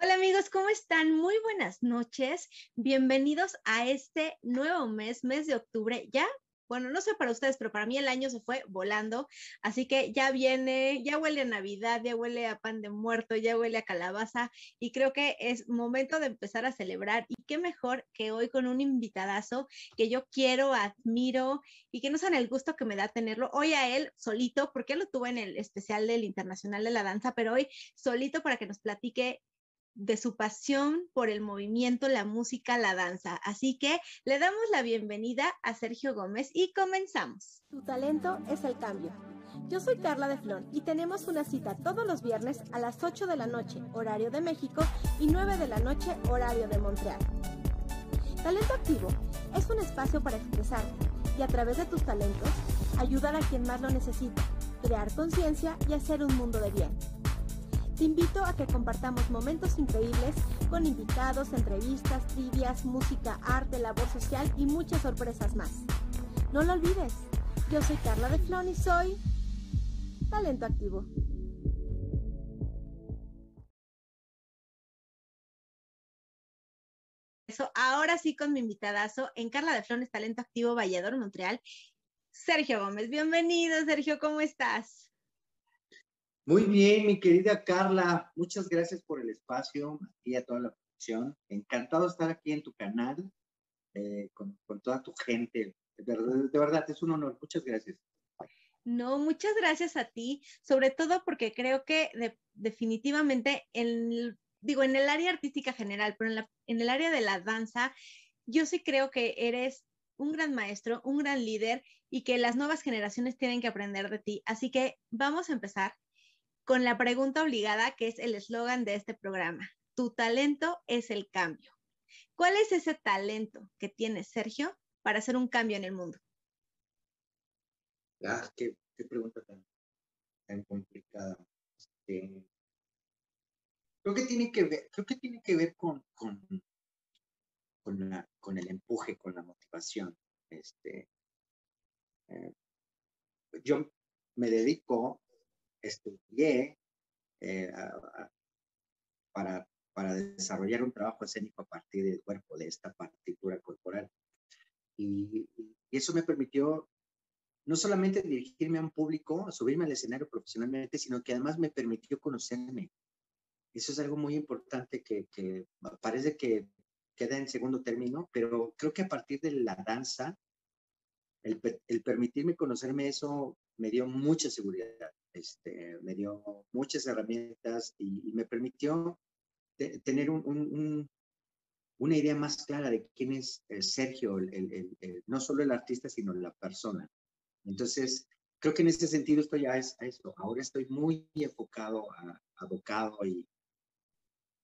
Hola amigos, ¿cómo están? Muy buenas noches. Bienvenidos a este nuevo mes, mes de octubre. Ya, bueno, no sé para ustedes, pero para mí el año se fue volando. Así que ya viene, ya huele a Navidad, ya huele a pan de muerto, ya huele a calabaza y creo que es momento de empezar a celebrar. Y qué mejor que hoy con un invitadazo que yo quiero, admiro y que no saben el gusto que me da tenerlo. Hoy a él solito, porque lo tuve en el especial del Internacional de la Danza, pero hoy solito para que nos platique de su pasión por el movimiento, la música, la danza. Así que le damos la bienvenida a Sergio Gómez y comenzamos. Tu talento es el cambio. Yo soy Carla de Flon y tenemos una cita todos los viernes a las 8 de la noche, horario de México, y 9 de la noche, horario de Montreal. Talento Activo es un espacio para expresarte y a través de tus talentos ayudar a quien más lo necesita, crear conciencia y hacer un mundo de bien. Te invito a que compartamos momentos increíbles con invitados, entrevistas, trivias, música, arte, labor social y muchas sorpresas más. No lo olvides, yo soy Carla de Flon y soy Talento Activo. Eso, ahora sí con mi invitadazo en Carla de Flones Talento Activo Vallador Montreal, Sergio Gómez. Bienvenido, Sergio, ¿cómo estás? Muy bien, mi querida Carla, muchas gracias por el espacio y a toda la producción. Encantado de estar aquí en tu canal eh, con, toda tu gente. De verdad, es un honor. Muchas gracias. No, muchas gracias a ti, sobre todo porque creo que definitivamente, en, digo, en el área artística general, pero en, en el área de la danza, yo sí creo que eres un gran maestro, un gran líder y que las nuevas generaciones tienen que aprender de ti. Así que vamos a empezar con la pregunta obligada que es el eslogan de este programa. Tu talento es el cambio. ¿Cuál es ese talento que tiene Sergio para hacer un cambio en el mundo? Ah, qué, pregunta tan, complicada. Este, creo que tiene que ver, creo tiene que ver con, con, con, el empuje, con la motivación. Este, eh, yo me dedico estudié eh, para, para desarrollar un trabajo escénico a partir del cuerpo, de esta partitura corporal. Y, eso me permitió no solamente dirigirme a un público, subirme al escenario profesionalmente, sino que además me permitió conocerme. Eso es algo muy importante que, que parece que queda en segundo término, pero creo que a partir de la danza, el, el permitirme conocerme eso me dio mucha seguridad, este, me dio muchas herramientas y, me permitió tener un, una idea más clara de quién es Sergio, el, no solo el artista, sino la persona. Entonces, creo que en ese sentido estoy a, eso. Ahora estoy muy enfocado, a, abocado y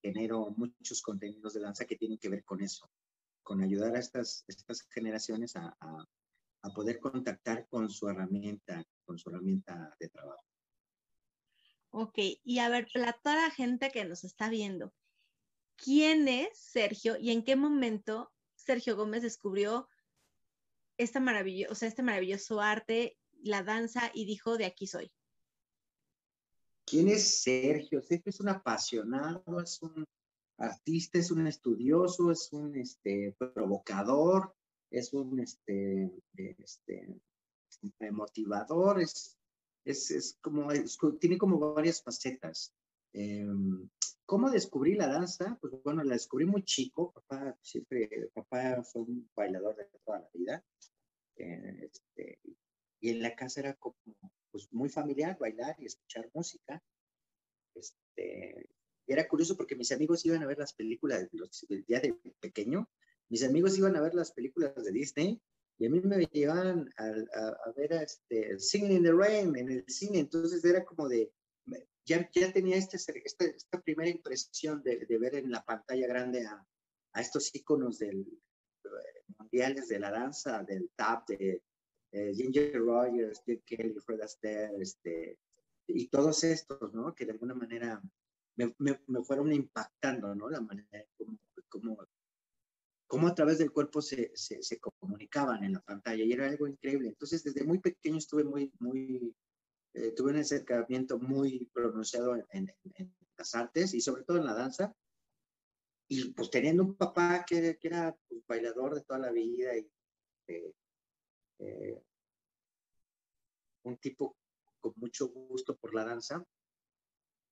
genero muchos contenidos de danza que tienen que ver con eso, con ayudar a estas, generaciones a, a poder contactar con su herramienta, con su herramienta de trabajo. Ok, y a ver, para toda la gente que nos está viendo, ¿quién es Sergio y en qué momento Sergio Gómez descubrió esta maravilloso, o sea, este maravilloso arte, la danza y dijo, de aquí soy? ¿Quién es Sergio? Sergio es un apasionado, es un artista, es un estudioso, es un este, provocador, es un este, este, motivador, es, es, como, tiene como varias facetas. Em, ¿Cómo descubrí la danza? Pues bueno, la descubrí muy chico. Papá siempre, papá fue un bailador de toda la vida. Eh, este, y en la casa era como pues, muy familiar bailar y escuchar música. Este, y era curioso porque mis amigos iban a ver las películas los, el día de pequeño mis amigos iban a ver las películas de Disney Y a mí me llevaban a, a, ver este, Singing in the Rain en el cine, entonces era como de, ya, ya tenía este, esta, esta primera impresión de, de, ver en la pantalla grande a, a estos íconos del, eh, mundiales de la danza, del tap, de eh, Ginger Rogers, Jim Kelly, Fred Astaire, este, y todos estos, ¿no? Que de alguna manera me, me, me fueron impactando, ¿no? La manera como, como, como a través del cuerpo se, se, se, comunicaban en la pantalla y era algo increíble. Entonces, desde muy pequeño estuve muy, muy, eh, tuve un acercamiento muy pronunciado en, en, en, las artes y sobre todo en la danza. Y pues teniendo un papá que, que era pues, bailador de toda la vida y eh, eh, un tipo con mucho gusto por la danza,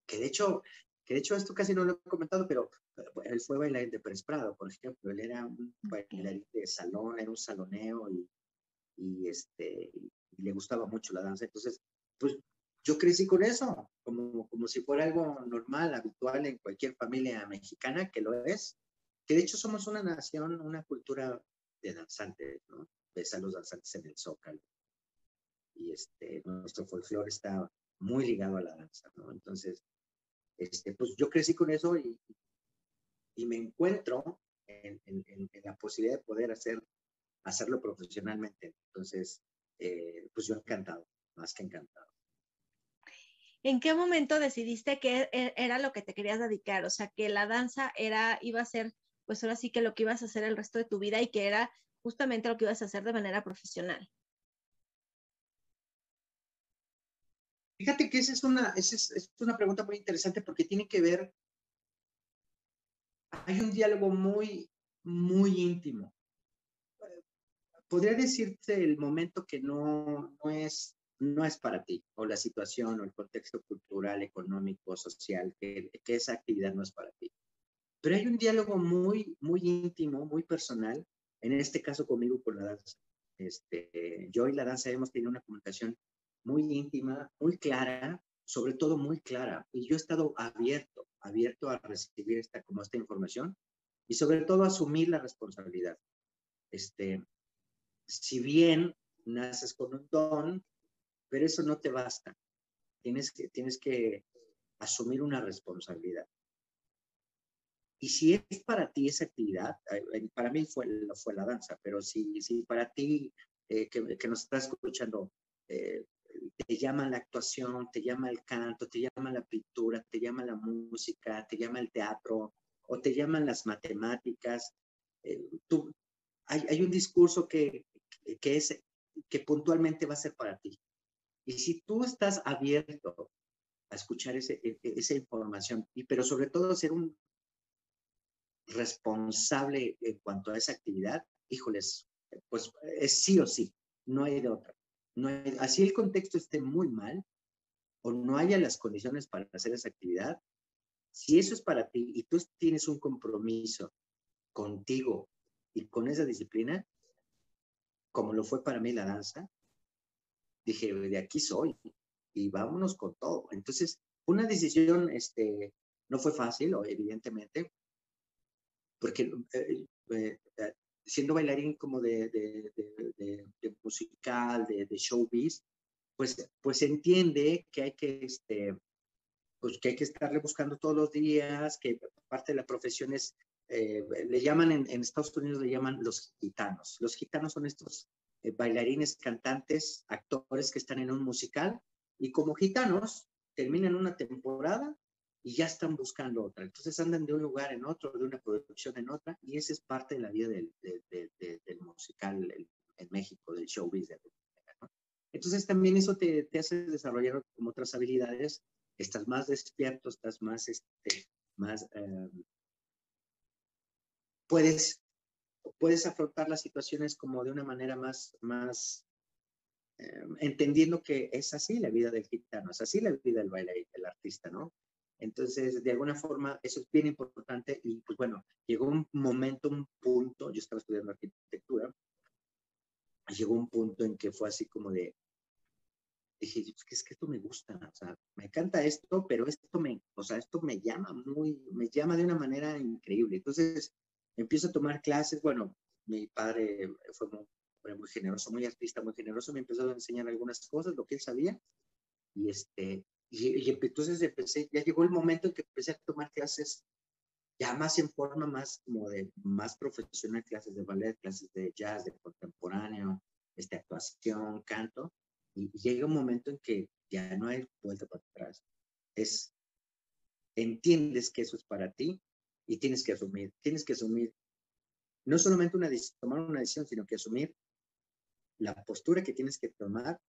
que de hecho, que de hecho esto casi no lo he comentado, pero él fue bailarín de Pérez Prado, por ejemplo, él era un bailarín de salón, era un saloneo y, y este, y le gustaba mucho la danza, entonces, pues yo crecí con eso, como, como si fuera algo normal, habitual en cualquier familia mexicana, que lo es, que de hecho somos una nación, una cultura de danzantes, ¿no? Ves a los danzantes en el Zócalo. Y este, nuestro folclore está muy ligado a la danza, ¿no? Entonces, este, pues yo crecí con eso y, y me encuentro en, en, en, la posibilidad de poder hacer, hacerlo profesionalmente. Entonces, eh, pues yo encantado, más que encantado. ¿En qué momento decidiste que e, era lo que te querías dedicar? O sea, que la danza era, iba a ser, pues ahora sí que lo que ibas a hacer el resto de tu vida y que era justamente lo que ibas a hacer de manera profesional. Fíjate que esa es una, esa es, es una pregunta muy interesante porque tiene que ver, hay un diálogo muy, muy íntimo. Podría decirte el momento que no, no es no es para ti, o la situación, o el contexto cultural, económico, social, que, que, esa actividad no es para ti. Pero hay un diálogo muy, muy íntimo, muy personal, en este caso conmigo con la danza. Este, yo y la danza hemos tenido una comunicación muy íntima, muy clara, sobre todo muy clara, y yo he estado abierto, abierto a recibir esta, como esta información, y sobre todo asumir la responsabilidad. Este, si bien naces con un don, pero eso no te basta. Tienes que, tienes que asumir una responsabilidad. Y si es para ti esa actividad, para mí fue, fue la danza, pero si, si para ti eh, que, que, nos estás escuchando eh, te llama la actuación, te llama el canto, te llama la pintura, te llama la música, te llama el teatro o te llaman las matemáticas, eh, tú, hay, hay, un discurso que, que, es, que puntualmente va a ser para ti. Y si tú estás abierto a escuchar ese, e, e, esa información, y, pero sobre todo ser un responsable en cuanto a esa actividad, híjoles, pues es sí o sí, no hay de otra. No así el contexto esté muy mal o no haya las condiciones para hacer esa actividad, si eso es para ti y tú tienes un compromiso contigo y con esa disciplina, como lo fue para mí la danza, dije, de aquí soy y vámonos con todo. Entonces, una decisión, este, no fue fácil, evidentemente, porque eh, eh, eh, siendo bailarín como de, de, de, musical, de, showbiz, pues, pues entiende que hay que, este, pues que hay que estarle buscando todos los días, que parte de la profesión es, eh, le llaman en, en, Estados Unidos, le llaman los gitanos. Los gitanos son estos eh, bailarines, cantantes, actores que están en un musical y como gitanos terminan una temporada y ya están buscando otra. Entonces andan de un lugar en otro, de una producción en otra, y esa es parte de la vida del, de, de, de, del musical en, México, del showbiz. ¿no? Entonces también eso te, te, hace desarrollar como otras habilidades, estás más despierto, estás más, este, más, eh, puedes puedes afrontar las situaciones como de una manera más, más eh, entendiendo que es así la vida del gitano, es así la vida del bailarín, del artista, ¿no? Entonces, de alguna forma, eso es bien importante y pues bueno, llegó un momento, un punto, yo estaba estudiando arquitectura, llegó un punto en que fue así como de, dije, es que, es que esto me gusta, o sea, me encanta esto, pero esto me, o sea, esto me llama muy, me llama de una manera increíble. Entonces, empiezo a tomar clases, bueno, mi padre fue hombre muy generoso, muy artista, muy generoso, me empezó a enseñar algunas cosas, lo que él sabía, y este, y, y entonces empecé, ya llegó el momento en que empecé a tomar clases ya más en forma más como de más profesional, clases de ballet, clases de jazz, de contemporáneo, este, actuación, canto, y, llega un momento en que ya no hay vuelta para atrás. Es, entiendes que eso es para ti y tienes que asumir, tienes que asumir no solamente una tomar una decisión, sino que asumir la postura que tienes que tomar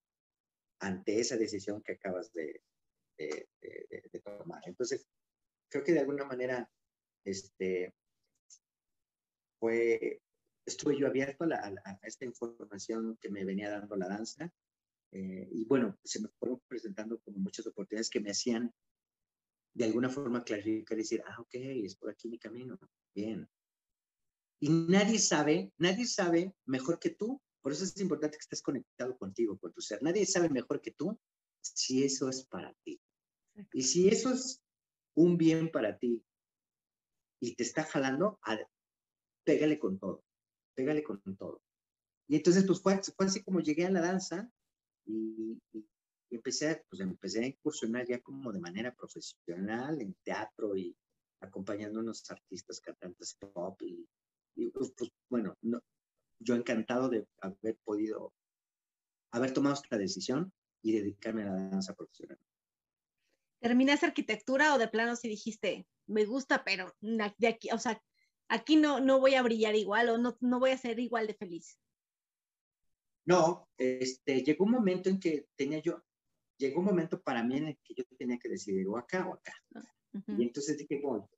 ante esa decisión que acabas de, de, de tomar. Entonces, creo que de alguna manera este, fue, estuve yo abierto a, esta información que me venía dando la danza. Eh, y bueno, se me fueron presentando como muchas oportunidades que me hacían de alguna forma clarificar y decir, ah, ok, es por aquí mi camino, bien. Y nadie sabe, nadie sabe mejor que tú, por eso es importante que estés conectado contigo, con tu ser. Nadie sabe mejor que tú si eso es para ti. Y si eso es un bien para ti, y te está jalando, a, pégale con todo, pégale con todo. Y entonces, pues fue, fue así como llegué a la danza y, empecé, pues empecé a incursionar ya como de manera profesional en teatro y acompañando a unos artistas cantantes pop y, pues, pues, bueno, no, yo encantado de haber podido, haber tomado esta decisión y dedicarme a la danza profesional. ¿Terminaste arquitectura o de plano si dijiste, me gusta, pero de aquí, o sea, aquí no, no voy a brillar igual o no, no voy a ser igual de feliz? No, este, llegó un momento en que tenía yo, llegó un momento para mí en el que yo tenía que decidir o acá o acá. Ah, y entonces dije, bueno,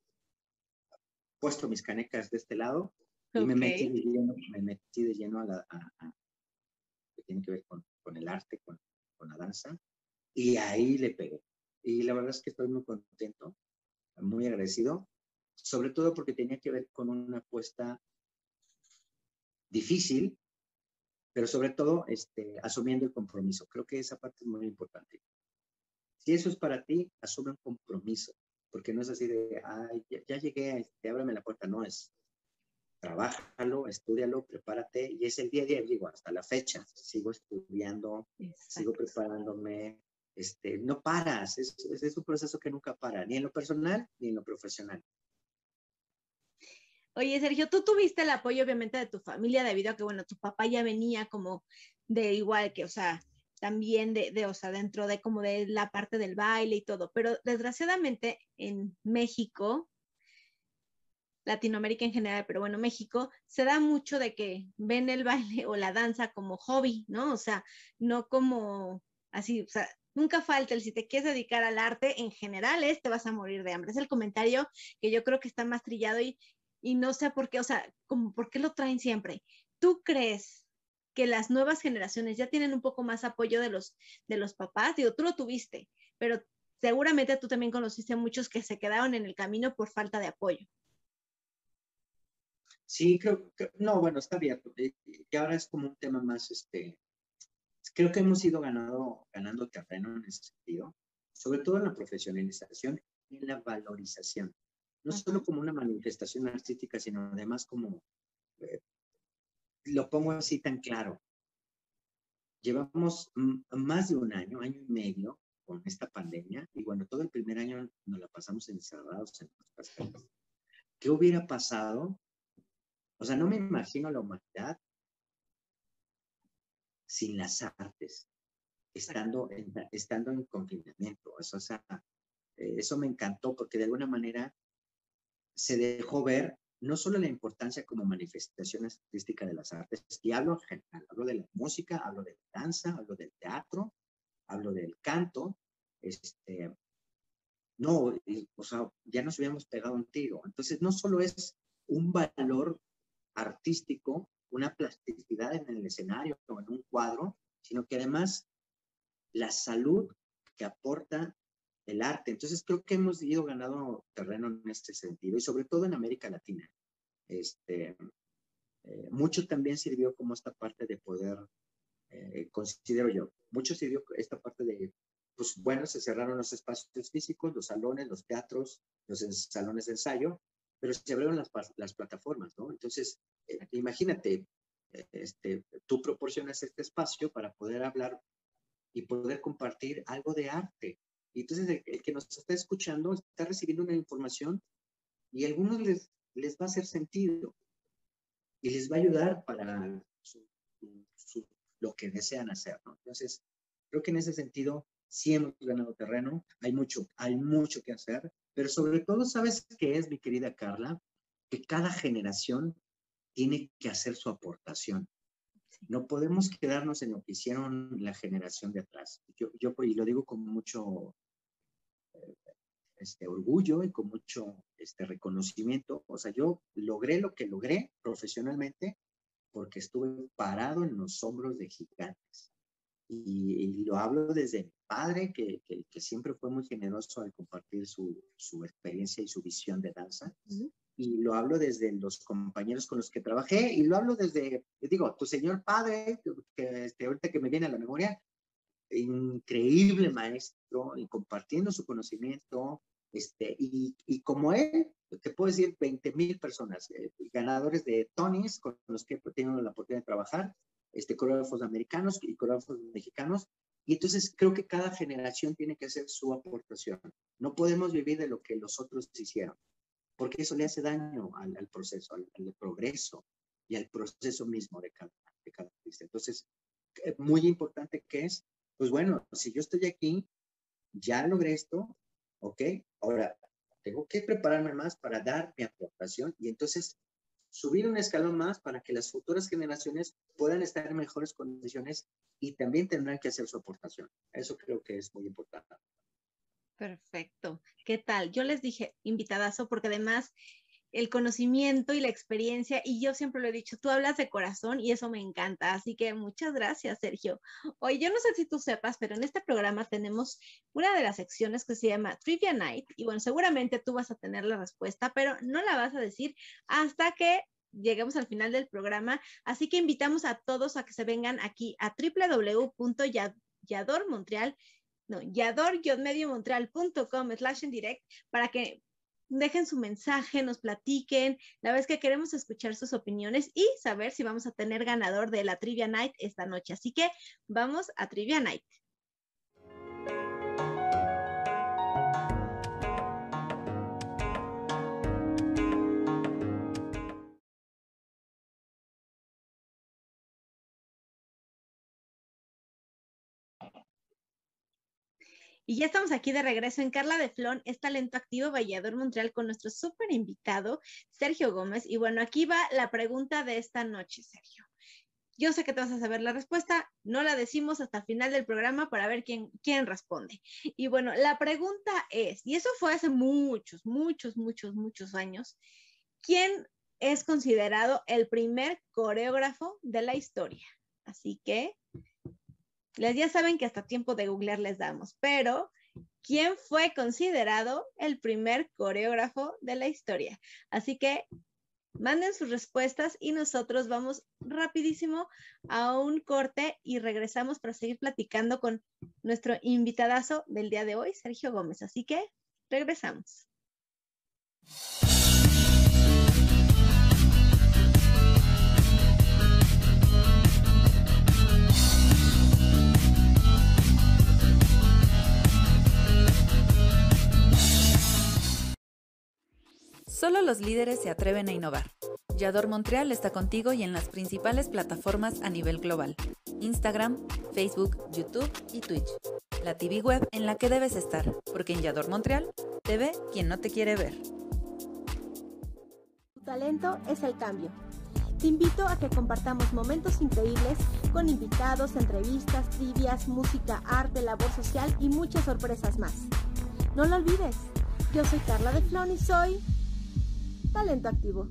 puesto mis canecas de este lado y me, metí de lleno, me metí de lleno a, la, a, que tiene que ver con, con el arte, con, con, la danza, y ahí le pegué. Y la verdad es que estoy muy contento, muy agradecido, sobre todo porque tenía que ver con una apuesta difícil, pero sobre todo este, asumiendo el compromiso. Creo que esa parte es muy importante. Si eso es para ti, asume un compromiso, porque no es así de, ay, ya, llegué, este, ábrame la puerta, no es. Trabájalo, estudialo, prepárate, y es el día a día, digo, hasta la fecha, sigo estudiando, sigo preparándome, este, no paras, es, es, un proceso que nunca para, ni en lo personal ni en lo profesional. Oye, Sergio, tú tuviste el apoyo obviamente de tu familia debido a que, bueno, tu papá ya venía como de igual que, o sea, también de, de, o sea, dentro de como de la parte del baile y todo, pero desgraciadamente en México, Latinoamérica en general, pero bueno, México, se da mucho de que ven el baile o la danza como hobby, ¿no? O sea, no como así, o sea, nunca falta el si te quieres dedicar al arte en general, es, te vas a morir de hambre. Es el comentario que yo creo que está más trillado y, y no sé por qué, o sea, como por qué lo traen siempre. ¿Tú crees que las nuevas generaciones ya tienen un poco más apoyo de los, de los papás? Digo, tú lo tuviste, pero seguramente tú también conociste a muchos que se quedaron en el camino por falta de apoyo. Sí, creo que, no, bueno, está abierto. Y ahora es como un tema más, este, creo que hemos ido ganando, ganando terreno en ese sentido, sobre todo en la profesionalización y en la valorización. No solo como una manifestación artística, sino además como, eh, lo pongo así tan claro, llevamos más de un año, año y medio con esta pandemia, y bueno, todo el primer año nos la pasamos encerrados en nuestras casas. ¿Qué hubiera pasado? O sea, no me imagino la humanidad sin las artes, estando en, estando en confinamiento. Eso, sea, eh, eso me encantó porque de alguna manera se dejó ver no solo la importancia como manifestación artística de las artes, y hablo en general, hablo de la música, hablo de la danza, hablo del teatro, hablo del canto, este, no, o sea, ya nos habíamos pegado un tiro. Entonces, no solo es un valor artístico una plasticidad en el escenario o en un cuadro, sino que además la salud que aporta el arte. Entonces creo que hemos ido ganando terreno en este sentido y sobre todo en América Latina. Este, eh, mucho también sirvió como esta parte de poder, eh, considero yo, mucho sirvió esta parte de, pues bueno, se cerraron los espacios físicos, los salones, los teatros, los salones de ensayo, pero se abrieron las, las plataformas, ¿no? Entonces, eh, imagínate, este, tú proporcionas este espacio para poder hablar y poder compartir algo de arte. Y entonces el, que nos está escuchando está recibiendo una información y a algunos les, les va a hacer sentido y les va a ayudar para lo que desean hacer. ¿no? Entonces, creo que en ese sentido sí hemos ganado terreno, hay mucho, hay mucho que hacer, pero sobre todo, ¿sabes qué es, mi querida Carla? Que cada generación tiene que hacer su aportación. No podemos quedarnos en lo que hicieron la generación de atrás. Yo, yo y lo digo con mucho eh, este, orgullo y con mucho este, reconocimiento. O sea, yo logré lo que logré profesionalmente porque estuve parado en los hombros de gigantes. Y, lo hablo desde padre, que, que, siempre fue muy generoso al compartir su, su experiencia y su visión de danza. Y lo hablo desde los compañeros con los que trabajé, y lo hablo desde, digo, tu señor padre, que este, ahorita que me viene a la memoria, increíble maestro, y compartiendo su conocimiento, este, y, y como él, te puedo decir 20 mil personas, eh, ganadores de Tonys con los que he tenido la oportunidad de trabajar, este, coreógrafos americanos y coreógrafos mexicanos. Y entonces creo que cada generación tiene que hacer su aportación. No podemos vivir de lo que los otros hicieron, porque eso le hace daño al, proceso, al, progreso y al proceso mismo de cada, de cada artista. Entonces, eh, muy importante que es, pues bueno, si yo estoy aquí, ya logré esto, ¿ok? Ahora, tengo que prepararme más para dar mi aportación y entonces subir un escalón más para que las futuras generaciones puedan estar en mejores condiciones y también tendrán que hacer su aportación. Eso creo que es muy importante. Perfecto. ¿Qué tal? Yo les dije invitadazo porque además el conocimiento y la experiencia, y yo siempre lo he dicho, tú hablas de corazón y eso me encanta, así que muchas gracias, Sergio. Hoy yo no sé si tú sepas, pero en este programa tenemos una de las secciones que se llama Trivia Night, y bueno, seguramente tú vas a tener la respuesta, pero no la vas a decir hasta que lleguemos al final del programa, así que invitamos a todos a que se vengan aquí a www.yadormontreal no, yador-mediomontreal.com slash en direct para que dejen su mensaje, nos platiquen. La vez que queremos escuchar sus opiniones y saber si vamos a tener ganador de la Trivia Night esta noche. Así que vamos a Trivia Night. Y ya estamos aquí de regreso en Carla de Flon, es talento activo Vallador Montreal con nuestro súper invitado, Sergio Gómez. Y bueno, aquí va la pregunta de esta noche, Sergio. Yo sé que te vas a saber la respuesta, no la decimos hasta el final del programa para ver quién, quién responde. Y bueno, la pregunta es, y eso fue hace muchos, muchos, muchos, muchos años, ¿quién es considerado el primer coreógrafo de la historia? Así que les ya saben que hasta tiempo de googlear les damos, pero ¿quién fue considerado el primer coreógrafo de la historia? Así que manden sus respuestas y nosotros vamos rapidísimo a un corte y regresamos para seguir platicando con nuestro invitadazo del día de hoy, Sergio Gómez. Así que regresamos. Solo los líderes se atreven a innovar. Yador Montreal está contigo y en las principales plataformas a nivel global. Instagram, Facebook, YouTube y Twitch. La TV web en la que debes estar, porque en Yador Montreal te ve quien no te quiere ver. Tu talento es el cambio. Te invito a que compartamos momentos increíbles con invitados, entrevistas, trivias, música, arte, labor social y muchas sorpresas más. No lo olvides. Yo soy Carla de Flon y soy talento activo.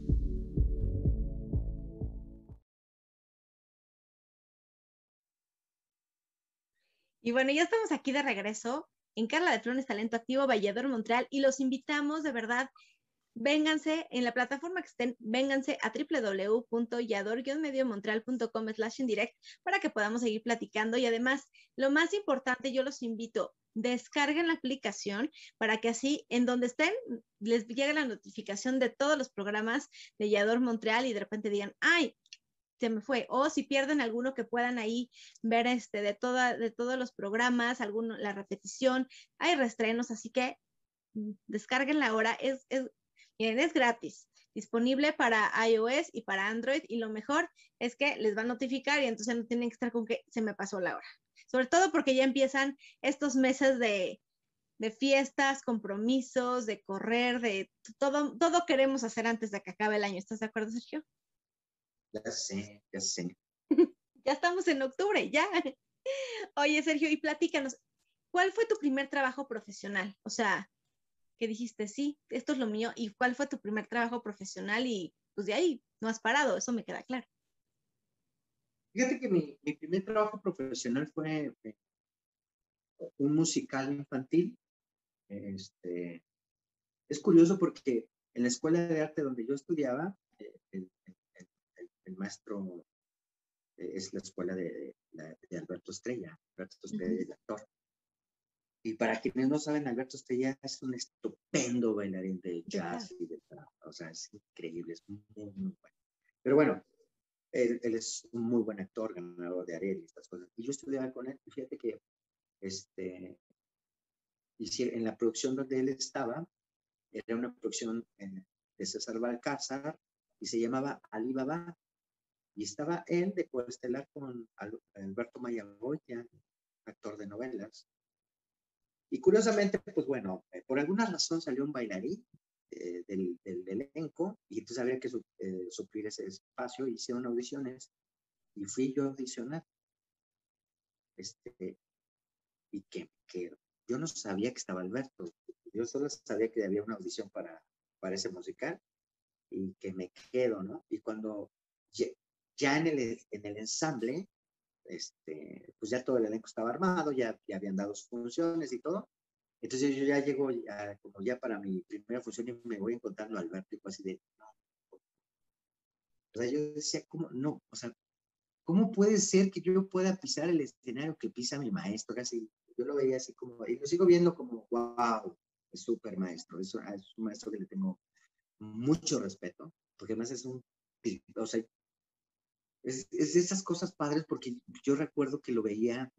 Y bueno, ya estamos aquí de regreso en Carla de Flones Talento Activo, Vallador Montreal, y los invitamos de verdad, vénganse en la plataforma que estén, vénganse a www.yador-mediomontreal.com slash en direct para que podamos seguir platicando. Y además, lo más importante, yo los invito, descarguen la aplicación para que así en donde estén les llegue la notificación de todos los programas de Yador Montreal y de repente digan, ay, se me fue. O si pierden alguno que puedan ahí ver este de toda, de todos los programas, alguno, la repetición, hay restrenos, así que mm, descarguen la hora, es, es, miren, es gratis, disponible para iOS y para Android, y lo mejor es que les va a notificar y entonces no tienen que estar con que se me pasó la hora. Sobre todo porque ya empiezan estos meses de, de fiestas, compromisos, de correr, de todo, todo queremos hacer antes de que acabe el año. ¿Estás de acuerdo, Sergio? Ya sé, ya sé. ya estamos en octubre, ya. Oye, Sergio, y platícanos, ¿cuál fue tu primer trabajo profesional? O sea, que dijiste, sí, esto es lo mío, ¿y cuál fue tu primer trabajo profesional? Y pues de ahí no has parado, eso me queda claro. Fíjate que mi, mi primer trabajo profesional fue eh, un musical infantil. Este, es curioso porque en la escuela de arte donde yo estudiaba, eh, el, el maestro eh, es la escuela de, de, Alberto Estrella, Alberto Estrella, el actor. Y para quienes no saben, Alberto Estrella es un estupendo bailarín de jazz y de O sea, es increíble, es muy, muy bueno. Pero bueno, él, él, es un muy buen actor, ganador de Ariel y estas cosas. Y yo estudiaba con él, y fíjate que este, en la producción donde él estaba, era una producción de César Balcázar y se llamaba Alibaba y estaba él de coestelar con Alberto Mayagoya, actor de novelas. Y curiosamente, pues bueno, eh, por alguna razón salió un bailarín eh, del, del, elenco y entonces había que eh, suplir ese espacio, hicieron audiciones y fui yo a audicionar. Este, y que, que yo no sabía que estaba Alberto, yo solo sabía que había una audición para, para ese musical y que me quedo, ¿no? Y cuando ya en el, en el ensamble, este, pues ya todo el elenco estaba armado, ya, ya habían dado sus funciones y todo. Entonces yo ya llego como ya para mi primera función y me voy encontrando a Alberto y así de, no. O sea, yo decía, ¿cómo no? O sea, ¿cómo puede ser que yo pueda pisar el escenario que pisa mi maestro? Casi, yo lo veía así como, y lo sigo viendo como, wow, es súper maestro, es, es un maestro que le tengo mucho respeto, porque además es un, o sea, es, es esas cosas padres porque yo recuerdo que lo veía,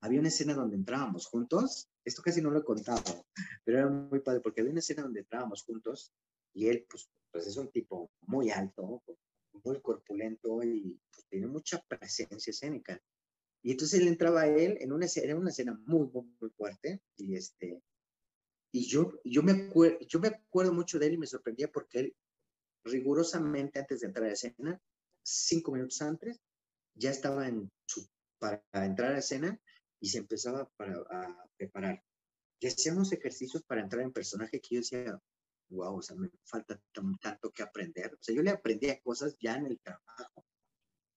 había una escena donde entrábamos juntos, esto casi no lo he contado, pero era muy padre porque había una escena donde entrábamos juntos y él pues, pues es un tipo muy alto, muy corpulento y pues, tiene mucha presencia escénica. Y entonces él entraba a él en una escena, una escena muy, muy, muy fuerte y este, y yo, yo, me acuerdo, yo me acuerdo mucho de él y me sorprendía porque él rigurosamente antes de entrar a escena cinco minutos antes, ya estaba en su, para entrar a escena y se empezaba para, a preparar. Y hacíamos ejercicios para entrar en personaje que yo decía, wow, o sea, me falta tanto que aprender. O sea, yo le aprendía cosas ya en el trabajo.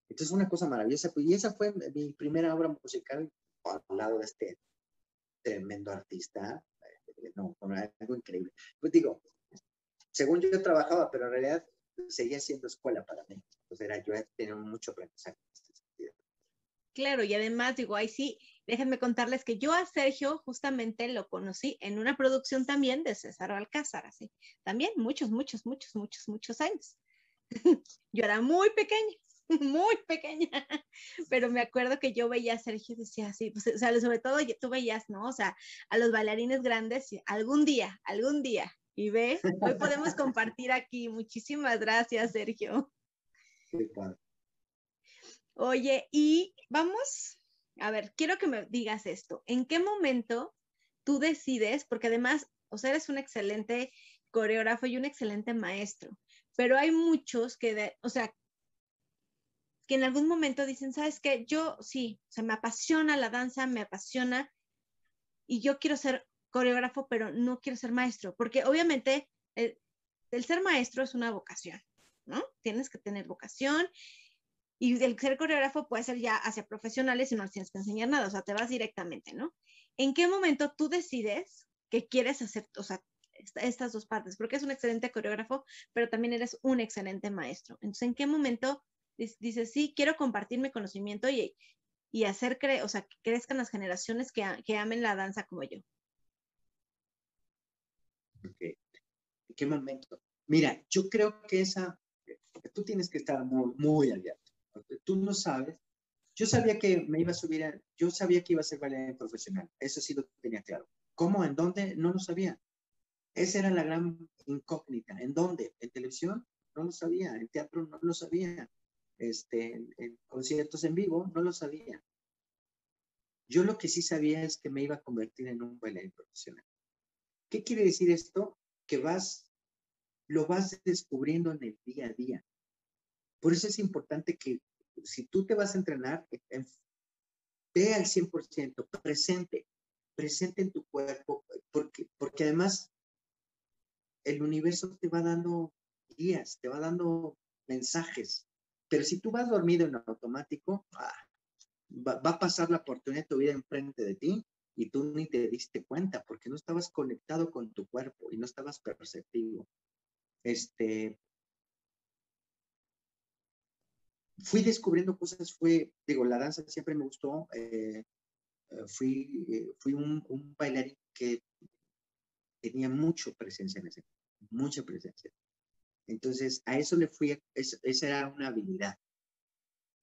Entonces, una cosa maravillosa. Pues, y esa fue mi primera obra musical al lado de este tremendo artista. Eh, no, algo increíble. Pues digo, según yo trabajaba, pero en realidad seguía siendo escuela para mí. Entonces era, yo tenía mucho aprendizaje. Claro, y además digo, ahí sí, déjenme contarles que yo a Sergio justamente lo conocí en una producción también de César Alcázar, así, también muchos, muchos, muchos, muchos, muchos años. yo era muy pequeña, muy pequeña, pero me acuerdo que yo veía a Sergio y decía así, pues, o sea, sobre todo tú veías, ¿no? O sea, a los bailarines grandes, algún día, algún día, y ve, hoy podemos compartir aquí. Muchísimas gracias, Sergio. Oye, y vamos, a ver, quiero que me digas esto. ¿En qué momento tú decides, porque además, o sea, eres un excelente coreógrafo y un excelente maestro, pero hay muchos que, o sea, que en algún momento dicen, ¿sabes qué? Yo sí, o sea, me apasiona la danza, me apasiona y yo quiero ser coreógrafo, pero no quiero ser maestro, porque obviamente el, ser maestro es una vocación, ¿no? Tienes que tener vocación y el ser coreógrafo puede ser ya hacia profesionales y no tienes que enseñar nada, o sea, te vas directamente, ¿no? ¿En qué momento tú decides que quieres hacer, o sea, estas dos partes? Porque es un excelente coreógrafo, pero también eres un excelente maestro. Entonces, ¿en qué momento dices, sí, quiero compartir mi conocimiento y, y hacer, cre o sea, que crezcan las generaciones que, amen la danza como yo? ¿En qué momento? Mira, yo creo que esa, porque tú tienes que estar muy, muy abierto. Tú no sabes. Yo sabía que me iba a subir, a, yo sabía que iba a ser bailarín profesional. Eso sí lo tenía claro. ¿Cómo? ¿En dónde? No lo sabía. Esa era la gran incógnita. ¿En dónde? ¿En televisión? No lo sabía. ¿En teatro? No lo sabía. Este, en, conciertos en vivo? No lo sabía. Yo lo que sí sabía es que me iba a convertir en un bailarín profesional. ¿Qué quiere decir esto? Que vas, lo vas descubriendo en el día a día. Por eso es importante que si tú te vas a entrenar, ve al 100%, presente, presente en tu cuerpo, porque, porque además el universo te va dando guías, te va dando mensajes. Pero si tú vas dormido en automático, ah, va, va, a pasar la oportunidad de tu vida enfrente de ti y tú ni te diste cuenta porque no estabas conectado con tu cuerpo y no estabas perceptivo. Este, fui descubriendo cosas, fue, digo, la danza siempre me gustó, eh, eh, fui, eh, fui un, un, bailarín que tenía mucha presencia en ese, mucha presencia. Entonces, a eso le fui, es, esa era una habilidad.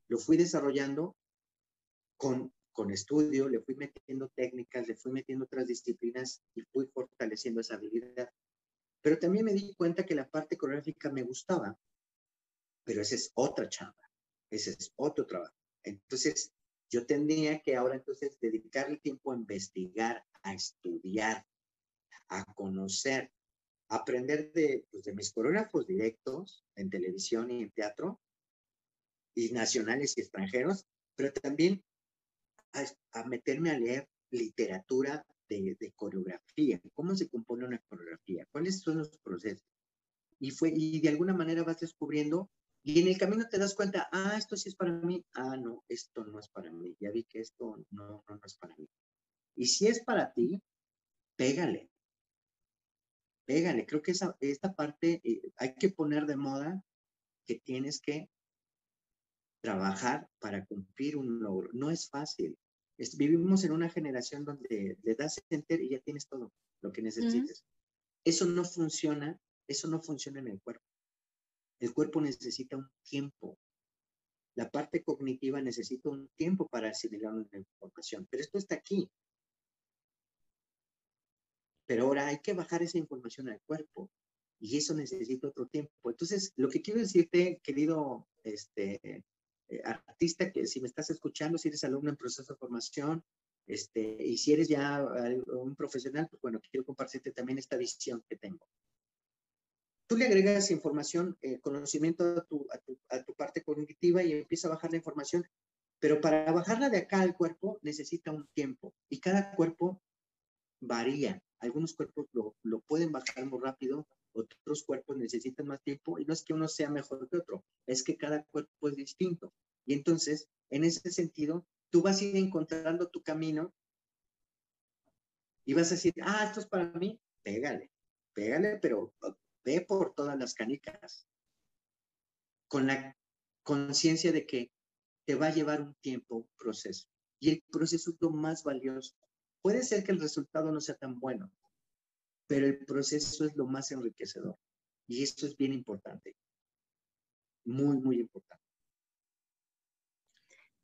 Lo fui desarrollando con, con estudio, le fui metiendo técnicas, le fui metiendo otras disciplinas y fui fortaleciendo esa habilidad. Pero también me di cuenta que la parte coreográfica me gustaba, pero esa es otra chamba. Ese es otro trabajo. Entonces, yo tendría que ahora entonces dedicarle tiempo a investigar, a estudiar, a conocer, a aprender de, pues, de mis coreógrafos directos en televisión y en teatro, y nacionales y extranjeros, pero también a, a meterme a leer literatura de, de, coreografía, cómo se compone una coreografía, cuáles son los procesos. Y, fue, y de alguna manera vas descubriendo y en el camino te das cuenta, ah, esto sí es para mí, ah, no, esto no es para mí, ya vi que esto no, no, no es para mí. Y si es para ti, pégale, pégale. Creo que esa, esta parte eh, hay que poner de moda que tienes que trabajar para cumplir un logro. No es fácil. Es, vivimos en una generación donde le das enter y ya tienes todo lo que necesites. Eso no funciona, eso no funciona en el cuerpo. El cuerpo necesita un tiempo. La parte cognitiva necesita un tiempo para asimilar una información, pero esto está aquí. Pero ahora hay que bajar esa información al cuerpo y eso necesita otro tiempo. Entonces, lo que quiero decirte, querido este, eh, artista, que si me estás escuchando, si eres alumno en proceso de formación, este, y si eres ya un profesional, pues bueno, quiero compartirte también esta visión que tengo tú le agregas información, eh, conocimiento a tu, a, tu, a tu, parte cognitiva y empieza a bajar la información. Pero para bajarla de acá al cuerpo necesita un tiempo y cada cuerpo varía. Algunos cuerpos lo, lo pueden bajar muy rápido, otros cuerpos necesitan más tiempo y no es que uno sea mejor que otro, es que cada cuerpo es distinto. Y entonces, en ese sentido, tú vas a ir encontrando tu camino y vas a decir, ah, esto es para mí, pégale, pégale, pero ve por todas las canicas, con la conciencia de que te va a llevar un tiempo, un proceso. Y el proceso es lo más valioso. Puede ser que el resultado no sea tan bueno, pero el proceso es lo más enriquecedor. Y esto es bien importante. Muy, muy importante.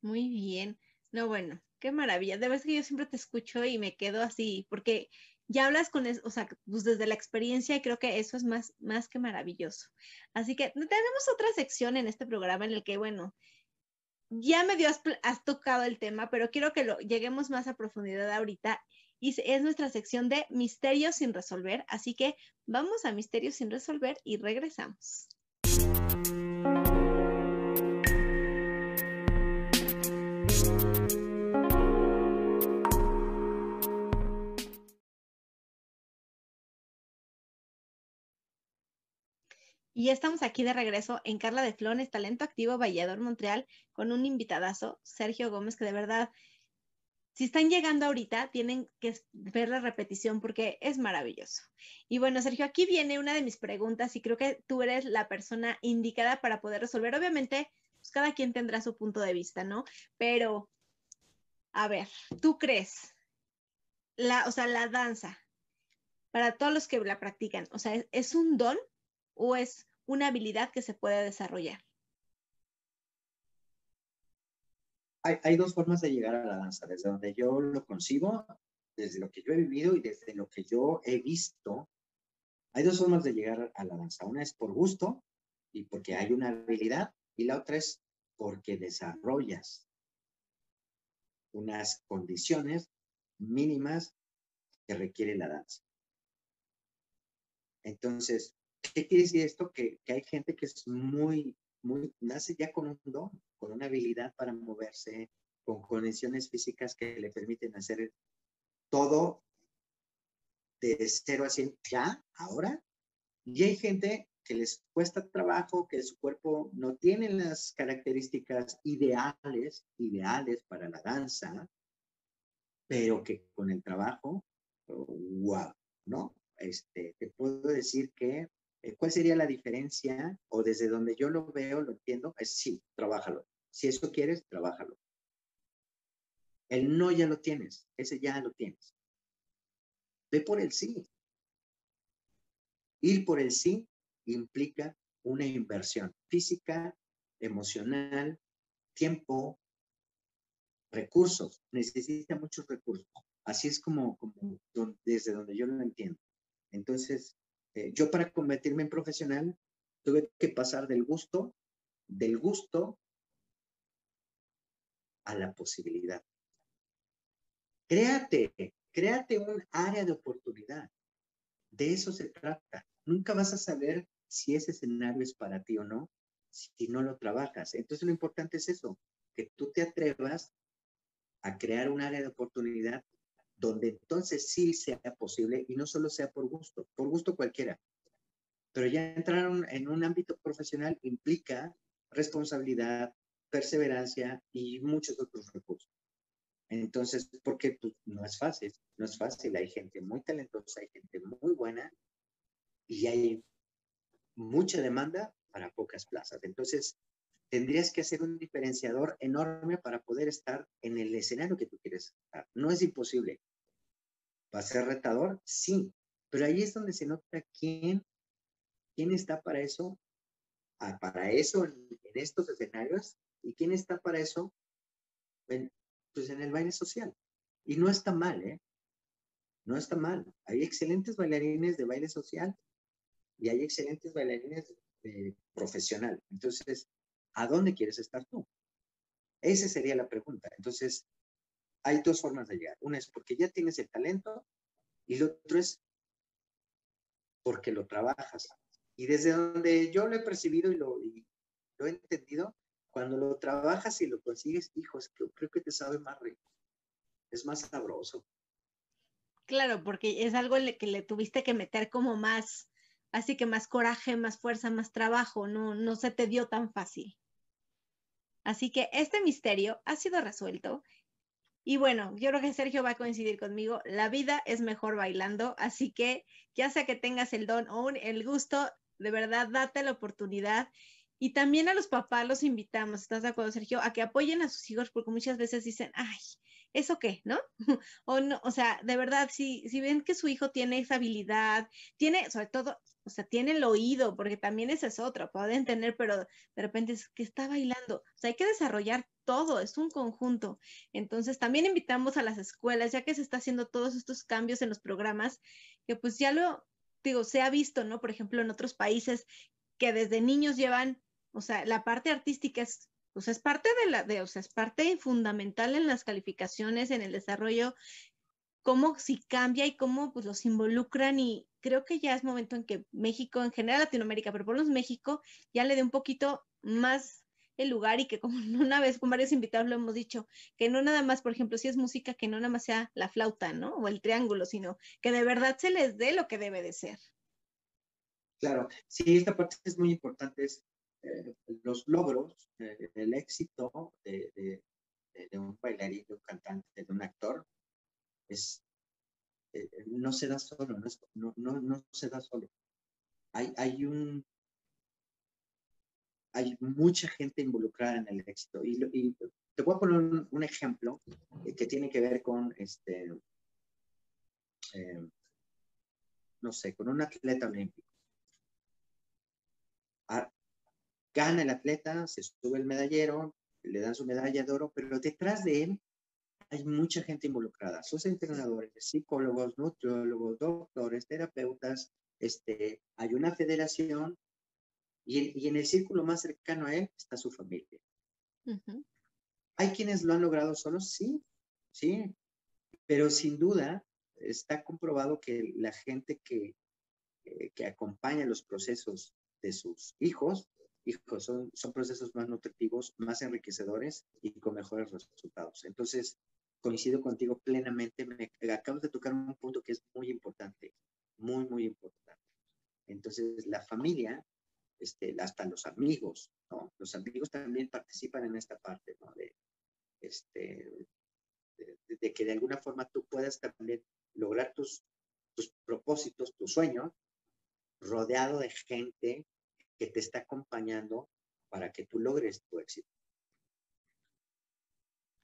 Muy bien. No, bueno, qué maravilla. De verdad que yo siempre te escucho y me quedo así, porque ya hablas con eso, o sea, pues desde la experiencia y creo que eso es más, más que maravilloso. Así que tenemos otra sección en este programa en el que, bueno, ya medio has, has tocado el tema, pero quiero que lo lleguemos más a profundidad ahorita. Y es nuestra sección de misterios sin resolver. Así que vamos a misterios sin resolver y regresamos. Y estamos aquí de regreso en Carla de Flones, Talento Activo Vallador Montreal, con un invitadazo, Sergio Gómez, que de verdad, si están llegando ahorita, tienen que ver la repetición porque es maravilloso. Y bueno, Sergio, aquí viene una de mis preguntas y creo que tú eres la persona indicada para poder resolver. Obviamente, pues cada quien tendrá su punto de vista, ¿no? Pero, a ver, ¿tú crees? La, o sea, la danza, para todos los que la practican, o sea, ¿es, es un don o es una habilidad que se puede desarrollar? Hay, dos formas de llegar a la danza, desde donde yo lo concibo, desde lo que yo he vivido y desde lo que yo he visto. Hay dos formas de llegar a la danza. Una es por gusto y porque hay una habilidad y la otra es porque desarrollas unas condiciones mínimas que requiere la danza. Entonces, ¿qué quiere decir esto? Que, hay gente que es muy, muy, nace ya con un don, con una habilidad para moverse, con condiciones físicas que le permiten hacer todo de cero a cien ya, ahora. Y hay gente que les cuesta trabajo, que su cuerpo no tiene las características ideales, ideales para la danza, pero que con el trabajo, wow, ¿no? Este, te puedo decir que, ¿cuál sería la diferencia? O desde donde yo lo veo, lo entiendo, es sí, trabájalo. Si eso quieres, trabájalo. El no ya lo tienes, ese ya lo tienes. Ve por el sí. Ir por el sí implica una inversión física, emocional, tiempo, recursos. Necesita muchos recursos. Así es como, desde donde yo lo entiendo. Entonces, eh, yo para convertirme en profesional tuve que pasar del gusto, del gusto a la posibilidad. Créate, créate un área de oportunidad. De eso se trata. Nunca vas a saber si ese escenario es para ti o no si no lo trabajas. Entonces lo importante es eso, que tú te atrevas a crear un área de oportunidad donde entonces sí sea posible y no solo sea por gusto, por gusto cualquiera. Pero ya entrar en un ámbito profesional implica responsabilidad, perseverancia y muchos otros recursos. Entonces, porque pues, no es fácil, no es fácil. Hay gente muy talentosa, hay gente muy buena y hay mucha demanda para pocas plazas. Entonces, tendrías que hacer un diferenciador enorme para poder estar en el escenario que tú quieres estar. No es imposible. ¿Va a ser retador? Sí, pero ahí es donde se nota quién, quién está para eso, ah, para eso en, estos escenarios y quién está para eso en, pues en el baile social. Y no está mal, ¿eh? No está mal. Hay excelentes bailarines de baile social y hay excelentes bailarines de profesional. Entonces, ¿a dónde quieres estar tú? Esa sería la pregunta. Entonces, hay dos formas de llegar. Una es porque ya tienes el talento y lo otro es porque lo trabajas. Y desde donde yo lo he percibido y lo, lo he entendido, cuando lo trabajas y lo consigues, hijos, creo que te sabe más rico. Es más sabroso. Claro, porque es algo que le tuviste que meter como más, así que más coraje, más fuerza, más trabajo, no, no se te dio tan fácil. Así que este misterio ha sido resuelto. Y bueno, yo creo que Sergio va a coincidir conmigo, la vida es mejor bailando, así que ya sea que tengas el don o el gusto, de verdad, date la oportunidad. Y también a los papás los invitamos, ¿estás de acuerdo, Sergio? A que apoyen a sus hijos, porque muchas veces dicen, ay, ¿eso qué? ¿No? o no, o sea, de verdad, si, si ven que su hijo tiene esa habilidad, tiene, sobre todo, o sea, tiene el oído, porque también ese es otro, pueden tener, pero de repente es que está bailando. O sea, hay que desarrollar todo, es un conjunto. Entonces, también invitamos a las escuelas, ya que se está haciendo todos estos cambios en los programas, que pues ya lo, digo, se ha visto, ¿no? Por ejemplo, en otros países que desde niños llevan, o sea, la parte artística es pues es parte de la, o sea, es parte fundamental en las calificaciones, en el desarrollo, cómo si cambia y cómo pues los involucran y creo que ya es momento en que México, en general Latinoamérica, pero por lo menos México, ya le dé un poquito más el lugar y que como una vez con varios invitados lo hemos dicho, que no nada más, por ejemplo, si es música, que no nada más sea la flauta, ¿no? O el triángulo, sino que de verdad se les dé lo que debe de ser. Claro, sí, esta parte es muy importante, es eh, los logros, eh, el éxito de, un bailarín, de un cantante, de un actor, es, eh, no se da solo, no, no, no, se da solo. Hay, hay un hay mucha gente involucrada en el éxito. Y, te voy a poner un, ejemplo que tiene que ver con este, no sé, con un atleta olímpico gana el atleta, se sube el medallero, le dan su medalla de oro, pero detrás de él hay mucha gente involucrada, sus entrenadores, psicólogos, nutriólogos, doctores, terapeutas, este, hay una federación y, en el círculo más cercano a él está su familia. ¿Hay quienes lo han logrado solos? Sí, sí, pero sin duda está comprobado que la gente que, eh, que acompaña los procesos de sus hijos, hijos son, son procesos más nutritivos, más enriquecedores y con mejores resultados. Entonces, coincido contigo plenamente. Me acabas de tocar un punto que es muy importante, muy, muy importante. Entonces, la familia, este, hasta los amigos, ¿no? Los amigos también participan en esta parte, ¿no? De, este, de, que de alguna forma tú puedas también lograr tus, tus propósitos, tus sueños, rodeado de gente que te está acompañando para que tú logres tu éxito.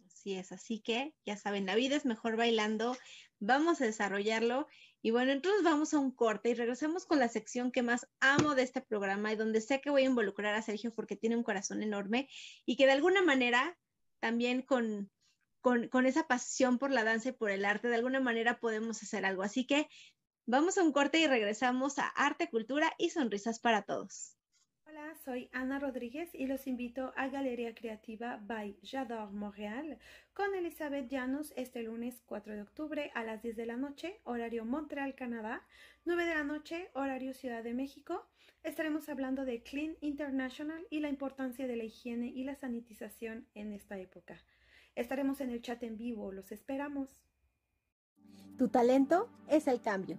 Así es, así que ya saben, la vida es mejor bailando, vamos a desarrollarlo y bueno, entonces vamos a un corte y regresamos con la sección que más amo de este programa y donde sé que voy a involucrar a Sergio porque tiene un corazón enorme y que de alguna manera también con, con, con esa pasión por la danza y por el arte, de alguna manera podemos hacer algo. Así que vamos a un corte y regresamos a Arte, Cultura y Sonrisas para Todos. Hola, soy Ana Rodríguez y los invito a Galería Creativa by J'adore Montréal con Elizabeth Llanos este lunes 4 de octubre a las 10 de la noche, horario Montreal, Canadá, 9 de la noche, horario Ciudad de México. Estaremos hablando de Clean International y la importancia de la higiene y la sanitización en esta época. Estaremos en el chat en vivo, los esperamos. Tu talento es el cambio.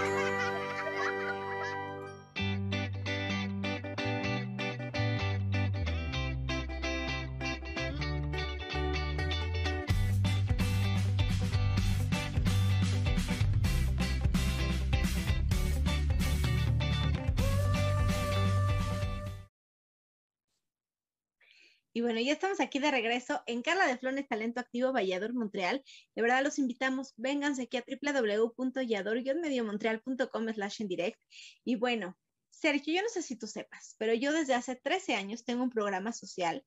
Y bueno, ya estamos aquí de regreso en Carla de Flones Talento Activo Vallador Montreal. De verdad los invitamos, vénganse aquí a www.yador-montreal.com slash en direct. Y bueno, Sergio, yo no sé si tú sepas, pero yo desde hace 13 años tengo un programa social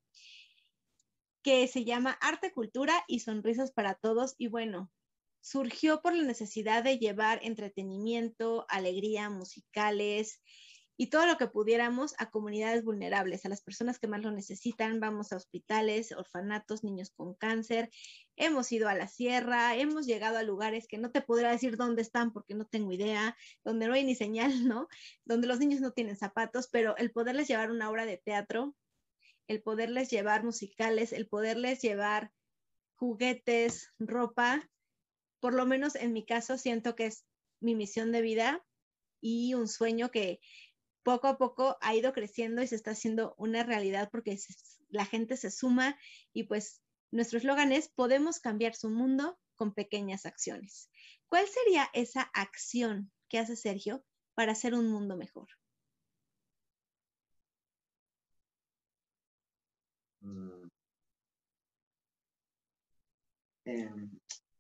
que se llama Arte, Cultura y Sonrisas para Todos. Y bueno, surgió por la necesidad de llevar entretenimiento, alegría, musicales, y todo lo que pudiéramos a comunidades vulnerables, a las personas que más lo necesitan. Vamos a hospitales, orfanatos, niños con cáncer. Hemos ido a la sierra, hemos llegado a lugares que no te podrá decir dónde están porque no tengo idea, donde no hay ni señal, ¿no? Donde los niños no tienen zapatos, pero el poderles llevar una obra de teatro, el poderles llevar musicales, el poderles llevar juguetes, ropa, por lo menos en mi caso siento que es mi misión de vida y un sueño que poco a poco ha ido creciendo y se está haciendo una realidad porque la gente se suma y pues nuestro eslogan es podemos cambiar su mundo con pequeñas acciones. ¿Cuál sería esa acción que hace Sergio para hacer un mundo mejor? Mm. Em,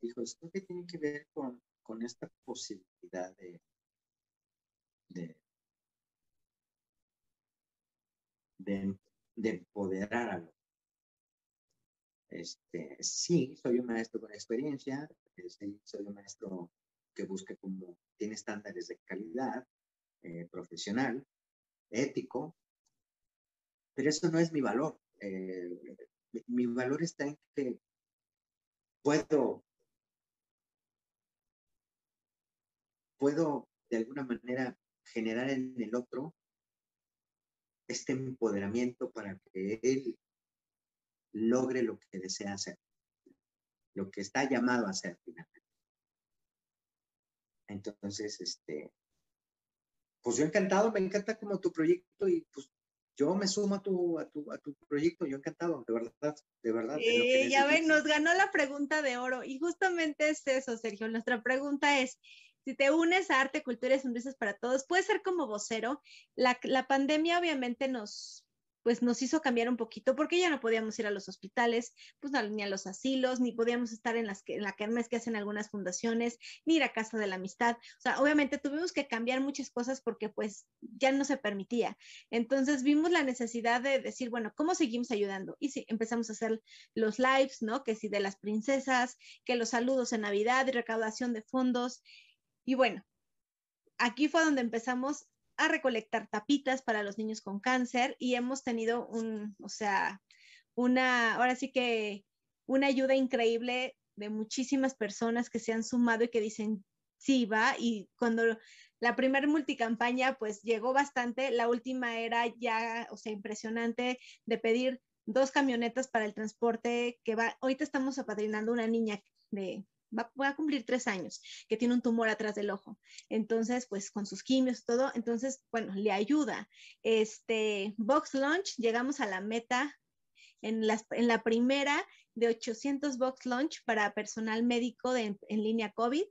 creo que tiene que ver con, esta posibilidad de, empoderar a. Este, sí, soy un maestro con experiencia, este, soy un maestro que busca como, tiene estándares de calidad, eh, profesional, ético, pero eso no es mi valor. Eh, mi valor está en que puedo, puedo de alguna manera generar en el otro este empoderamiento para que él logre lo que desea hacer, lo que está llamado a hacer finalmente. Entonces, este, pues yo encantado, me encanta como tu proyecto y pues yo me sumo a tu, a tu, a tu proyecto, yo encantado, de verdad, de verdad. ya ven, nos ganó la pregunta de oro y justamente es eso, Sergio. Nuestra pregunta es, si te unes a Arte, Cultura y Sonrisas para Todos, puedes ser como vocero. La, la pandemia obviamente nos, pues nos hizo cambiar un poquito porque ya no podíamos ir a los hospitales, pues ni a los asilos, ni podíamos estar en, las que, en la kermes que hacen algunas fundaciones, ni ir a Casa de la Amistad. O sea, obviamente tuvimos que cambiar muchas cosas porque pues ya no se permitía. Entonces vimos la necesidad de decir, bueno, ¿cómo seguimos ayudando? Y sí, empezamos a hacer los lives, ¿no? Que sí, de las princesas, que los saludos en Navidad recaudación de fondos. Y bueno, aquí fue donde empezamos a recolectar tapitas para los niños con cáncer y hemos tenido un, o sea, una, ahora sí que una ayuda increíble de muchísimas personas que se han sumado y que dicen, sí, va, y cuando la primera multicampaña pues llegó bastante, la última era ya, o sea, impresionante de pedir dos camionetas para el transporte que va, ahorita estamos apadrinando una niña de va, a cumplir tres años, que tiene un tumor atrás del ojo. Entonces, pues con sus quimios, todo, entonces, bueno, le ayuda. Este, Box Launch, llegamos a la meta en, en la primera de 800 Box Launch para personal médico en línea COVID.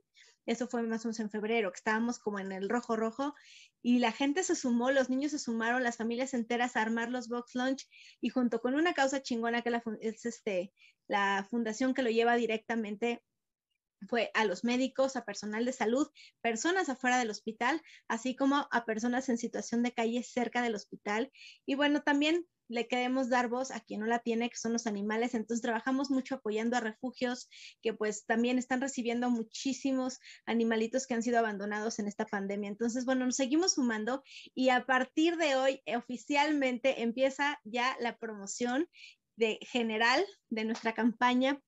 Eso fue más o menos en febrero, que estábamos como en el rojo rojo y la gente se sumó, los niños se sumaron, las familias enteras a armar los box lunch y junto con una causa chingona que es este, la fundación que lo lleva directamente fue a los médicos, a personal de salud, personas afuera del hospital, así como a personas en situación de calle cerca del hospital. Y bueno, también le queremos dar voz a quien no la tiene, que son los animales. Entonces trabajamos mucho apoyando a refugios que pues también están recibiendo muchísimos animalitos que han sido abandonados en esta pandemia. Entonces, bueno, nos seguimos sumando y a partir de hoy oficialmente empieza ya la promoción de general de nuestra campaña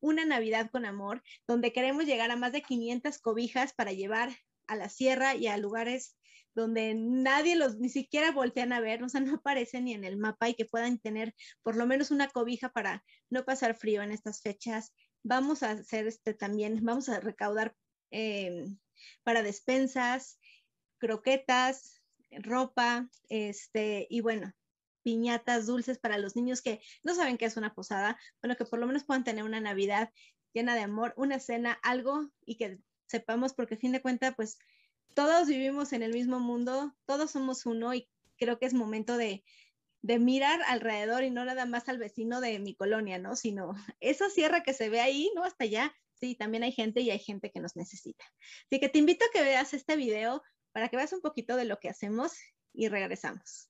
una Navidad con amor, donde queremos llegar a más de 500 cobijas para llevar a la sierra y a lugares donde nadie los ni siquiera voltean a ver, o sea, no aparecen ni en el mapa y que puedan tener por lo menos una cobija para no pasar frío en estas fechas. Vamos a hacer este también, vamos a recaudar em, para despensas, croquetas, ropa, este, y bueno, piñatas dulces para los niños que no saben qué es una posada, bueno, que por lo menos puedan tener una Navidad llena de amor, una cena, algo y que sepamos, porque a fin de cuentas, pues todos vivimos en el mismo mundo, todos somos uno y creo que es momento de, de mirar alrededor y no nada más al vecino de mi colonia, ¿no? Sino esa sierra que se ve ahí, ¿no? Hasta allá, sí, también hay gente y hay gente que nos necesita. Así que te invito a que veas este video para que veas un poquito de lo que hacemos y regresamos.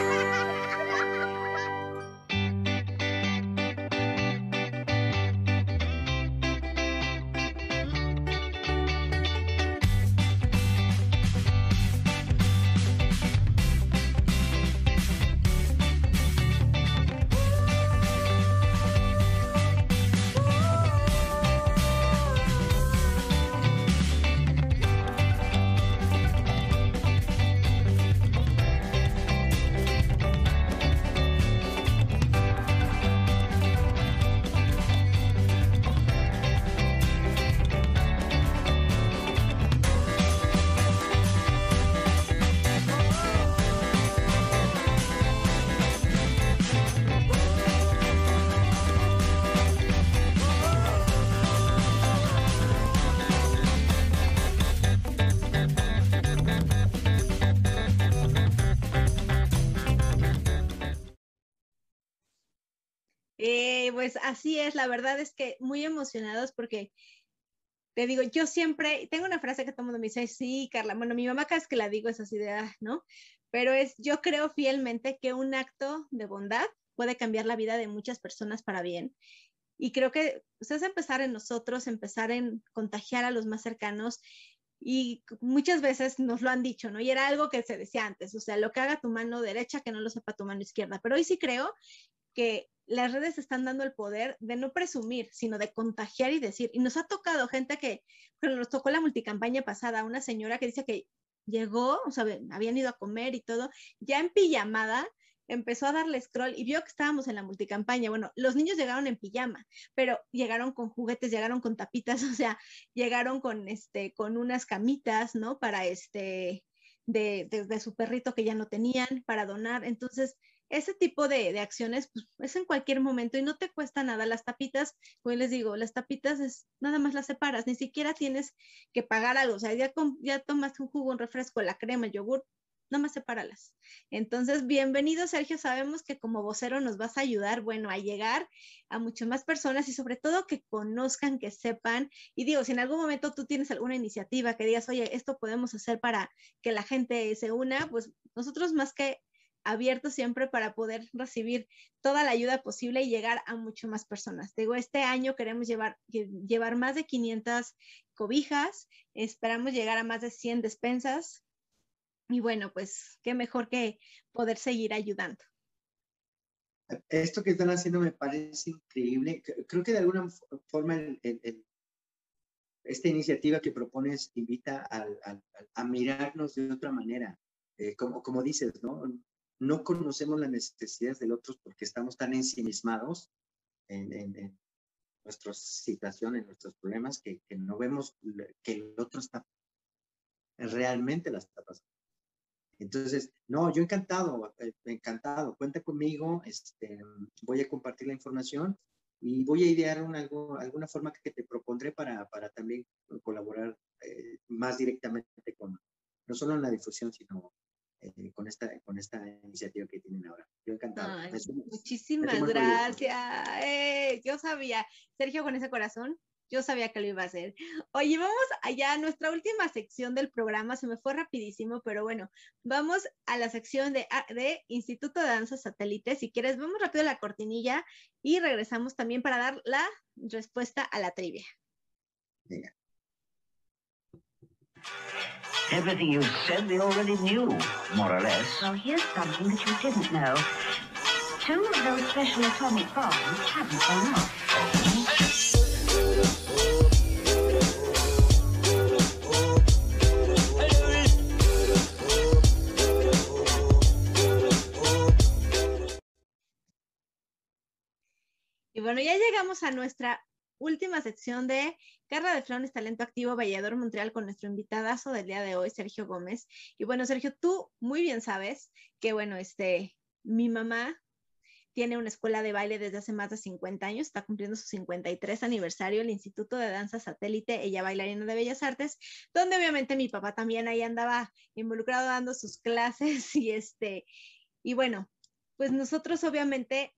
pues así es, la verdad es que muy emocionados porque te digo, yo siempre, tengo una frase que todo el mundo me dice, sí, Carla, bueno, mi mamá cada vez que la digo es así de, ah, ¿no? Pero es, yo creo fielmente que un acto de bondad puede cambiar la vida de muchas personas para bien. Y creo que es empezar en nosotros, empezar en contagiar a los más cercanos. Y muchas veces nos lo han dicho, ¿no? Y era algo que se decía antes, o sea, lo que haga tu mano derecha, que no lo sepa tu mano izquierda. Pero hoy sí creo que las redes están dando el poder de no presumir, sino de contagiar y decir. Y nos ha tocado gente que, bueno, nos tocó la multicampaña pasada, una señora que dice que llegó, o sea, habían ido a comer y todo, ya en pijamada, empezó a darle scroll y vio que estábamos en la multicampaña. Bueno, los niños llegaron en pijama, pero llegaron con juguetes, llegaron con tapitas, o sea, llegaron con este, con unas camitas, ¿no? Para este, de, de su perrito que ya no tenían, para donar. Entonces, ese tipo de, acciones pues, es en cualquier momento y no te cuesta nada. Las tapitas, como les digo, las tapitas es nada más las separas, ni siquiera tienes que pagar algo. O sea, ya, ya tomaste un jugo, un refresco, la crema, el yogur, nada más sepáralas. Entonces, bienvenido Sergio, sabemos que como vocero nos vas a ayudar, bueno, a llegar a muchas más personas y sobre todo que conozcan, que sepan. Y digo, si en algún momento tú tienes alguna iniciativa que digas, oye, esto podemos hacer para que la gente se una, pues nosotros más que abierto siempre para poder recibir toda la ayuda posible y llegar a mucho más personas. Digo, este año queremos llevar, llevar más de 500 cobijas, esperamos llegar a más de 100 despensas y bueno, pues qué mejor que poder seguir ayudando. Esto que están haciendo me parece increíble. Creo que de alguna forma esta iniciativa que propones invita a, mirarnos de otra manera. Eh, como, como dices, ¿no? No conocemos las necesidades del otro porque estamos tan ensimismados en, en, nuestras situaciones, en nuestros problemas, que, no vemos que el otro está realmente la está pasando. Entonces, no, yo encantado, eh, encantado, cuenta conmigo, este, voy a compartir la información y voy a idear algo, alguna forma que te propondré para, para también colaborar eh, más directamente con, no solo en la difusión, sino eh, con, esta, con esta iniciativa que tienen ahora. Yo encantado. muchísimas gracias. Eh, yo sabía, Sergio, con ese corazón, yo sabía que lo iba a hacer. Oye, vamos allá a nuestra última sección del programa, se me fue rapidísimo, pero bueno, vamos a la sección de, ah, de Instituto de Danza Satélite. Si quieres, vamos rápido a la cortinilla y regresamos también para dar la respuesta a la trivia. Venga. Everything you said they already knew, more or less. Well, here's something that you didn't know. Two of those special atomic bombs haven't gone off. Y bueno, ya llegamos a nuestra última sección de Carla de Flones, Talento Activo, Vallador Montreal, con nuestro invitadazo del día de hoy, Sergio Gómez. Y bueno, Sergio, tú muy bien sabes que, bueno, este, mi mamá tiene una escuela de baile desde hace más de 50 años, está cumpliendo su 53 aniversario, el Instituto de Danza Satélite, ella bailarina de Bellas Artes, donde obviamente mi papá también ahí andaba involucrado dando sus clases y este, y bueno, pues nosotros obviamente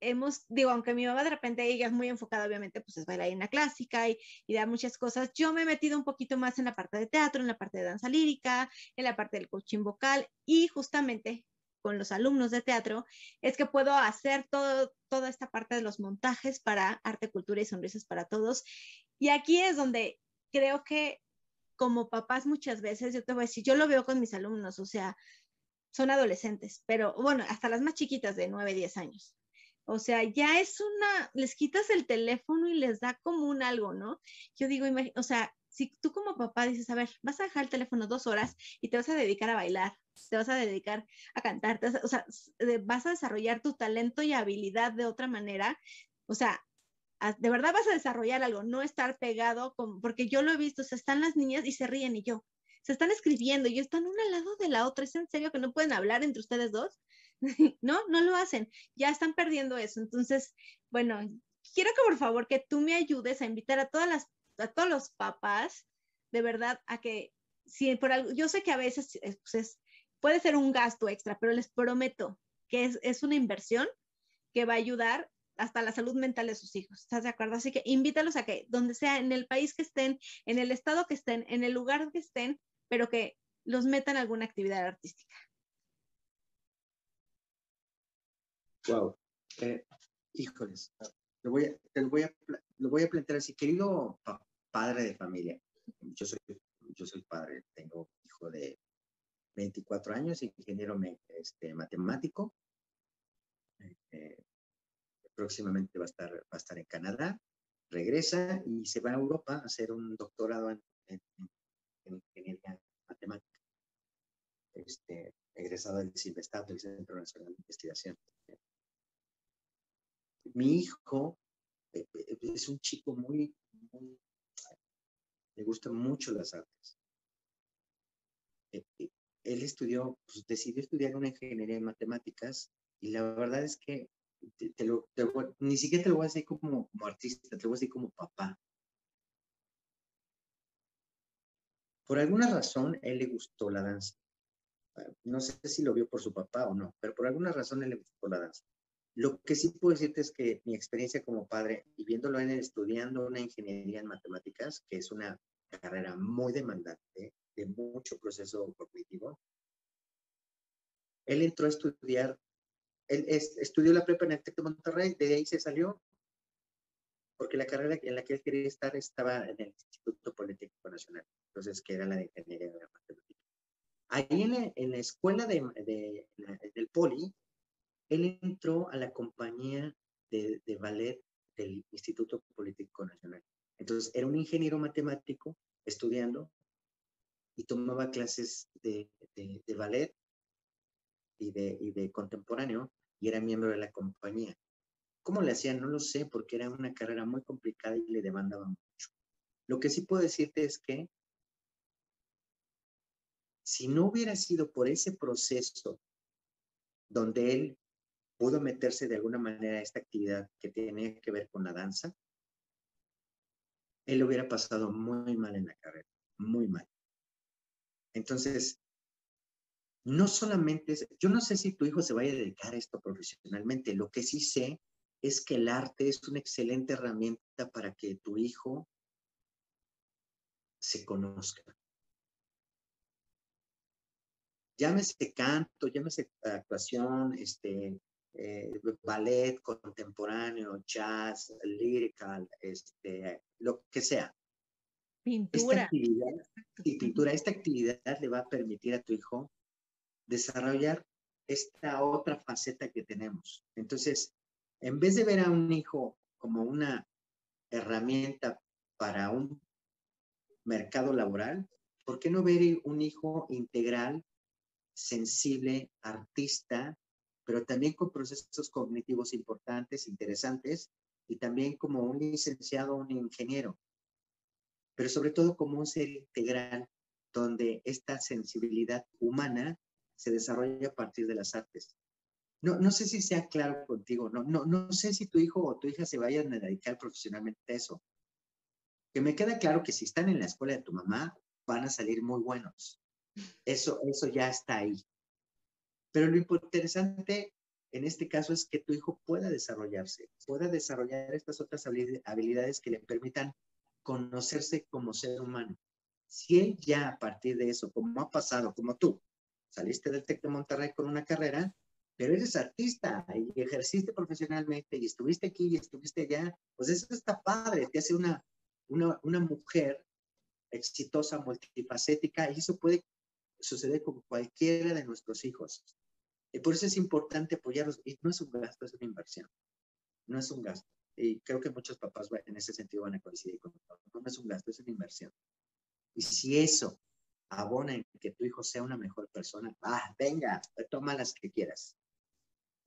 hemos, digo, aunque mi mamá de repente ella es muy enfocada, obviamente, pues es bailarina clásica y, y da muchas cosas, yo me he metido un poquito más en la parte de teatro, en la parte de danza lírica, en la parte del coaching vocal y justamente con los alumnos de teatro es que puedo hacer todo, toda esta parte de los montajes para arte, cultura y sonrisas para todos. Y aquí es donde creo que como papás muchas veces, yo te voy a decir, yo lo veo con mis alumnos, o sea, son adolescentes, pero bueno, hasta las más chiquitas de 9, 10 años. O sea, ya es una, les quitas el teléfono y les da como un algo, ¿no? Yo digo, o sea, si tú como papá dices, a ver, vas a dejar el teléfono dos horas y te vas a dedicar a bailar, te vas a dedicar a cantar, o sea, vas a desarrollar tu talento y habilidad de otra manera, o sea, de verdad vas a desarrollar algo, no estar pegado, con, porque yo lo he visto, o sea, están las niñas y se ríen y yo, se están escribiendo y están una al lado de la otra, ¿es en serio que no pueden hablar entre ustedes dos? no, no lo hacen, ya están perdiendo eso. Entonces, bueno, quiero que por favor que tú me ayudes a invitar a todas las, a todos los papás, de verdad, a que si por algo, yo sé que a veces pues puede ser un gasto extra, pero les prometo que es, es una inversión que va a ayudar hasta la salud mental de sus hijos. ¿Estás de acuerdo? Así que invítalos a que donde sea, en el país que estén, en el estado que estén, en el lugar que estén, pero que los metan en alguna actividad artística. Wow. Eh, híjoles, lo voy, a, lo, voy a, lo voy a plantear así. Querido padre de familia, yo soy, yo soy padre, tengo hijo de 24 años, ingeniero este, matemático. Eh, próximamente va a, estar, va a estar en Canadá, regresa y se va a Europa a hacer un doctorado en, ingeniería matemática. Este, egresado del CIMESTAT, del Centro Nacional de Investigación mi hijo eh, eh, es un chico muy, le gustan mucho las artes. Eh, él estudió, pues decidió estudiar una ingeniería en matemáticas y la verdad es que ni siquiera te lo voy a decir como, como artista, te lo voy a decir como papá. Por alguna razón, él le gustó la danza. No sé si lo vio por su papá o no, pero por alguna razón él le gustó la danza. Lo que sí puedo decirte es que mi experiencia como padre y viéndolo en estudiando una ingeniería en matemáticas, que es una carrera muy demandante, de mucho proceso cognitivo, él entró a estudiar, él estudió la prepa en el TEC de Monterrey, de ahí se salió, porque la carrera en la que él quería estar estaba en el Instituto Politécnico Nacional, entonces que era la de ingeniería de matemáticas. Ahí en la, en la escuela de, de, del Poli, él entró a la compañía de, de ballet del Instituto Politécnico Nacional. Entonces, era un ingeniero matemático estudiando y tomaba clases de, de, ballet y de, y de contemporáneo y era miembro de la compañía. ¿Cómo le hacían? No lo sé, porque era una carrera muy complicada y le demandaba mucho. Lo que sí puedo decirte es que si no hubiera sido por ese proceso donde él pudo meterse de alguna manera a esta actividad que tiene que ver con la danza, él hubiera pasado muy mal en la carrera, muy mal. Entonces, no solamente, yo no sé si tu hijo se vaya a dedicar a esto profesionalmente, lo que sí sé es que el arte es una excelente herramienta para que tu hijo se conozca. Llámese canto, llámese actuación, este, eh, ballet contemporáneo, jazz, lyrical, este, lo que sea. Pintura. y pintura. Esta actividad le va a permitir a tu hijo desarrollar esta otra faceta que tenemos. Entonces, en vez de ver a un hijo como una herramienta para un mercado laboral, ¿por qué no ver un hijo integral, sensible, artista, pero también con procesos cognitivos importantes, interesantes, y también como un licenciado, un ingeniero, pero sobre todo como un ser integral, donde esta sensibilidad humana se desarrolla a partir de las artes. No, no sé si sea claro contigo, no, no, no sé si tu hijo o tu hija se vayan a dedicar profesionalmente a eso. Que me queda claro que si están en la escuela de tu mamá, van a salir muy buenos. Eso, eso ya está ahí. Pero lo interesante en este caso es que tu hijo pueda desarrollarse, pueda desarrollar estas otras habilidades que le permitan conocerse como ser humano. Si él ya a partir de eso, como ha pasado, como tú, saliste del TEC de Monterrey con una carrera, pero eres artista y ejerciste profesionalmente y estuviste aquí y estuviste allá, pues eso está padre, te hace una, una, una mujer exitosa, multifacética, y eso puede suceder con cualquiera de nuestros hijos. Y por eso es importante apoyarlos. Y no es un gasto, es una inversión. No es un gasto. Y creo que muchos papás en ese sentido van a coincidir con. No es un gasto, es una inversión. Y si eso abona en que tu hijo sea una mejor persona, ah, venga, toma las que quieras.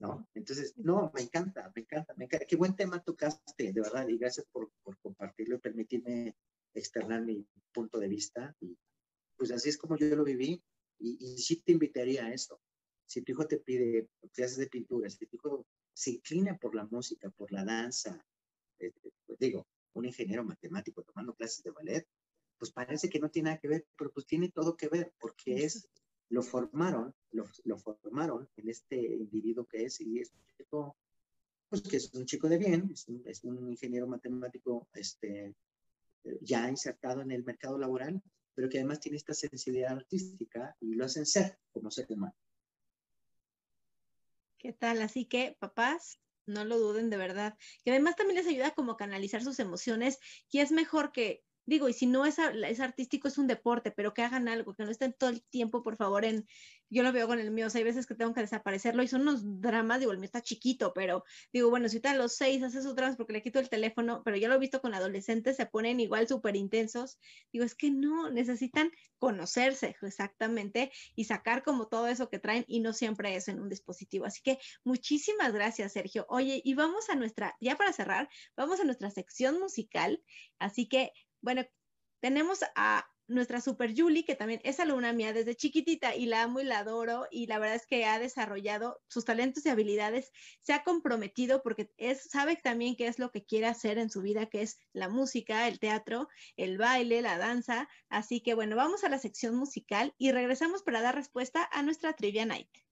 ¿No? Entonces, no, me encanta, me encanta, me encanta. Qué buen tema tocaste, de verdad, y gracias por, por compartirlo y permitirme externar mi punto de vista. Y pues así es como yo lo viví, y, y sí te invitaría a eso si tu hijo te pide clases de pintura, si tu hijo se inclina por la música, por la danza, eh, pues digo, un ingeniero matemático tomando clases de ballet, pues parece que no tiene nada que ver, pero pues tiene todo que ver, porque es, lo formaron, lo, lo formaron en este individuo que es, y es un chico, pues que es un chico de bien, es un, es un ingeniero matemático, este, ya insertado en el mercado laboral, pero que además tiene esta sensibilidad artística y lo hacen ser como ser humano. ¿Qué tal? Así que, papás, no lo duden de verdad. Que además también les ayuda como a canalizar sus emociones y es mejor que digo, y si no es, es, artístico, es un deporte, pero que hagan algo, que no estén todo el tiempo, por favor, en, yo lo veo con el mío, o sea, hay veces que tengo que desaparecerlo y son unos dramas, digo, el mío está chiquito, pero digo, bueno, si está a los seis hace sus dramas porque le quito el teléfono, pero yo lo he visto con adolescentes, se ponen igual súper intensos, digo, es que no, necesitan conocerse exactamente y sacar como todo eso que traen y no siempre es en un dispositivo. Así que muchísimas gracias, Sergio. Oye, y vamos a nuestra, ya para cerrar, vamos a nuestra sección musical, así que bueno, tenemos a nuestra super Julie, que también es alumna mía desde chiquitita y la amo y la adoro y la verdad es que ha desarrollado sus talentos y habilidades, se ha comprometido porque es, sabe también qué es lo que quiere hacer en su vida, que es la música, el teatro, el baile, la danza. Así que bueno, vamos a la sección musical y regresamos para dar respuesta a nuestra Trivia Night.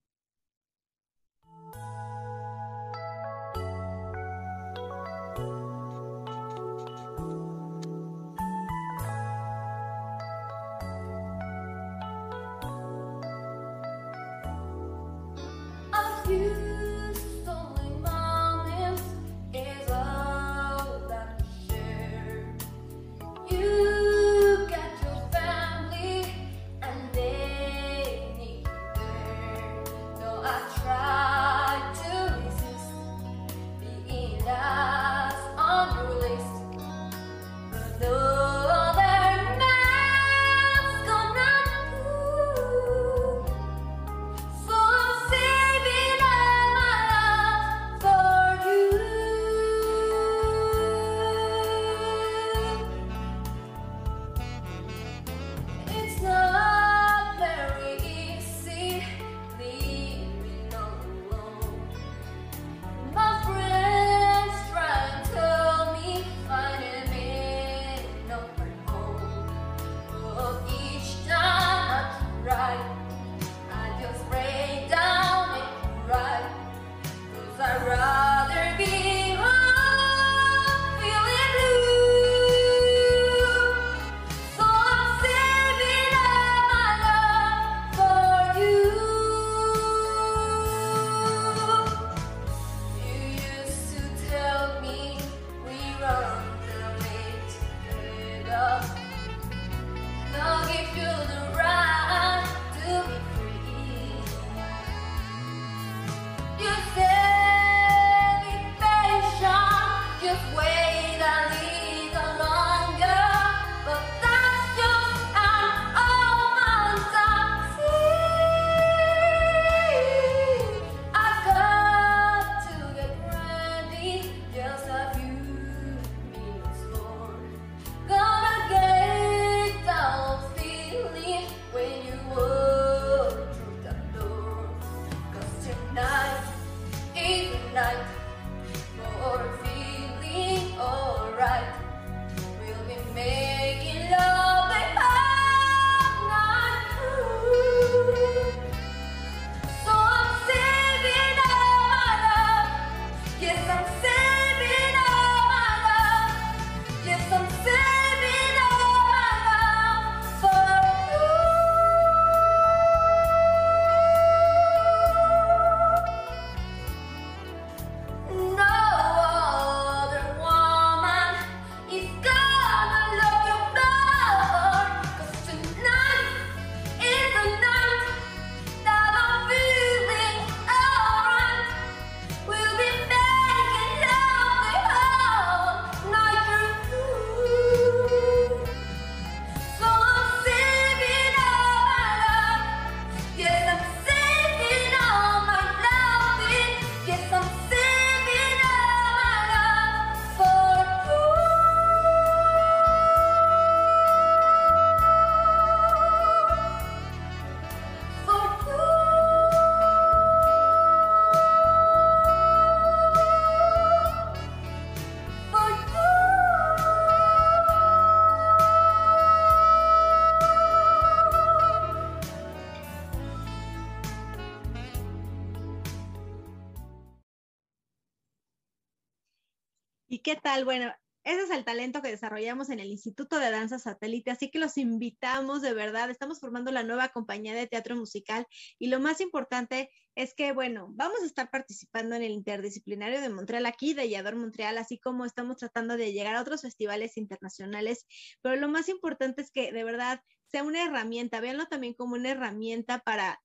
Qué tal? Bueno, ese es el talento que desarrollamos en el Instituto de Danza Satélite, así que los invitamos de verdad. Estamos formando la nueva compañía de teatro musical y lo más importante es que, bueno, vamos a estar participando en el interdisciplinario de Montreal aquí, de Yador Montreal, así como estamos tratando de llegar a otros festivales internacionales, pero lo más importante es que de verdad sea una herramienta, véanlo también como una herramienta para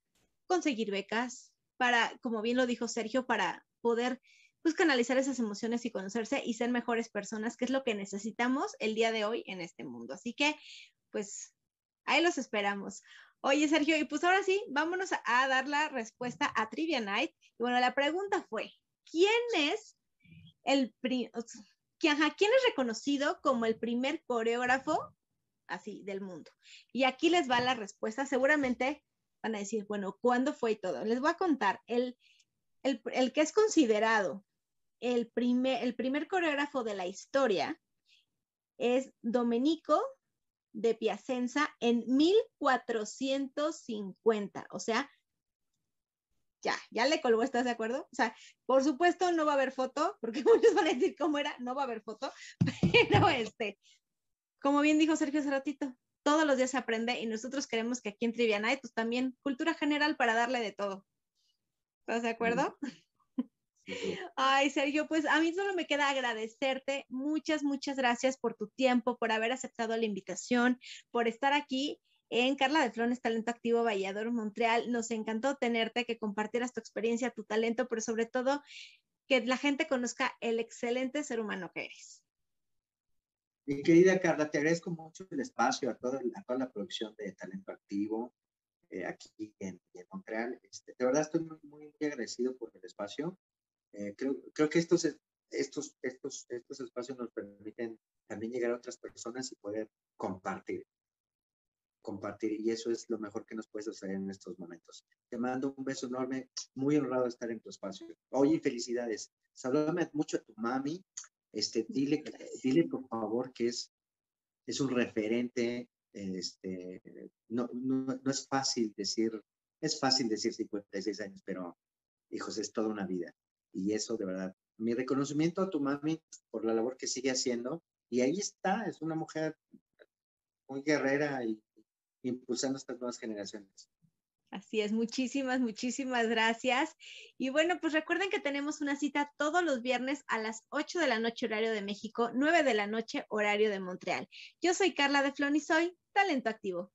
conseguir becas, para, como bien lo dijo Sergio, para poder pues canalizar esas emociones y conocerse y ser mejores personas, que es lo que necesitamos el día de hoy en este mundo. Así que, pues, ahí los esperamos. Oye, Sergio, y pues ahora sí, vámonos a, dar la respuesta a Trivia Night. Y bueno, la pregunta fue, ¿quién es el quién es reconocido como el primer coreógrafo así del mundo. Y aquí les va la respuesta. Seguramente van a decir, bueno, ¿cuándo fue y todo? Les voy a contar. El, el, el que es considerado el primer, coreógrafo de la historia es Domenico de Piacenza en 1450. O sea, ya, ya le colgó, ¿estás de acuerdo? O sea, por supuesto no va a haber foto, porque muchos van a decir cómo era, no va a haber foto, pero este, como bien dijo Sergio hace ratito, todos los días se aprende y nosotros queremos que aquí en Trivia Night, pues también cultura general para darle de todo. ¿Estás de acuerdo? Ay, Sergio, pues a mí solo me queda agradecerte. Muchas, muchas gracias por tu tiempo, por haber aceptado la invitación, por estar aquí en Carla de Flones Talento Activo Valladolid, Montreal. Nos encantó tenerte, que compartieras tu experiencia, tu talento, pero sobre todo que la gente conozca el excelente ser humano que eres. Mi querida Carla, te agradezco mucho el espacio a, toda la producción de Talento Activo eh, aquí en, Montreal. Este, de verdad estoy muy, muy, agradecido por el espacio. Eh, creo, creo que estos, estos, estos, estos espacios nos permiten también llegar a otras personas y poder compartir compartir y eso es lo mejor que nos puedes hacer en estos momentos. Te mando un beso enorme, muy honrado de estar en tu espacio. Oye, felicidades. Saludame mucho a tu mami. Este, dile, dile por favor que es, es un referente. Este, no, no, no es fácil decir, es fácil decir 56 años, pero hijos, es toda una vida. Y eso de verdad, mi reconocimiento a tu mami por la labor que sigue haciendo. Y ahí está, es una mujer muy guerrera y impulsando estas nuevas generaciones. Así es, muchísimas, muchísimas gracias. Y bueno, pues recuerden que tenemos una cita todos los viernes a las 8 de la noche horario de México, 9 de la noche horario de Montreal. Yo soy Carla de Flon y soy Talento Activo.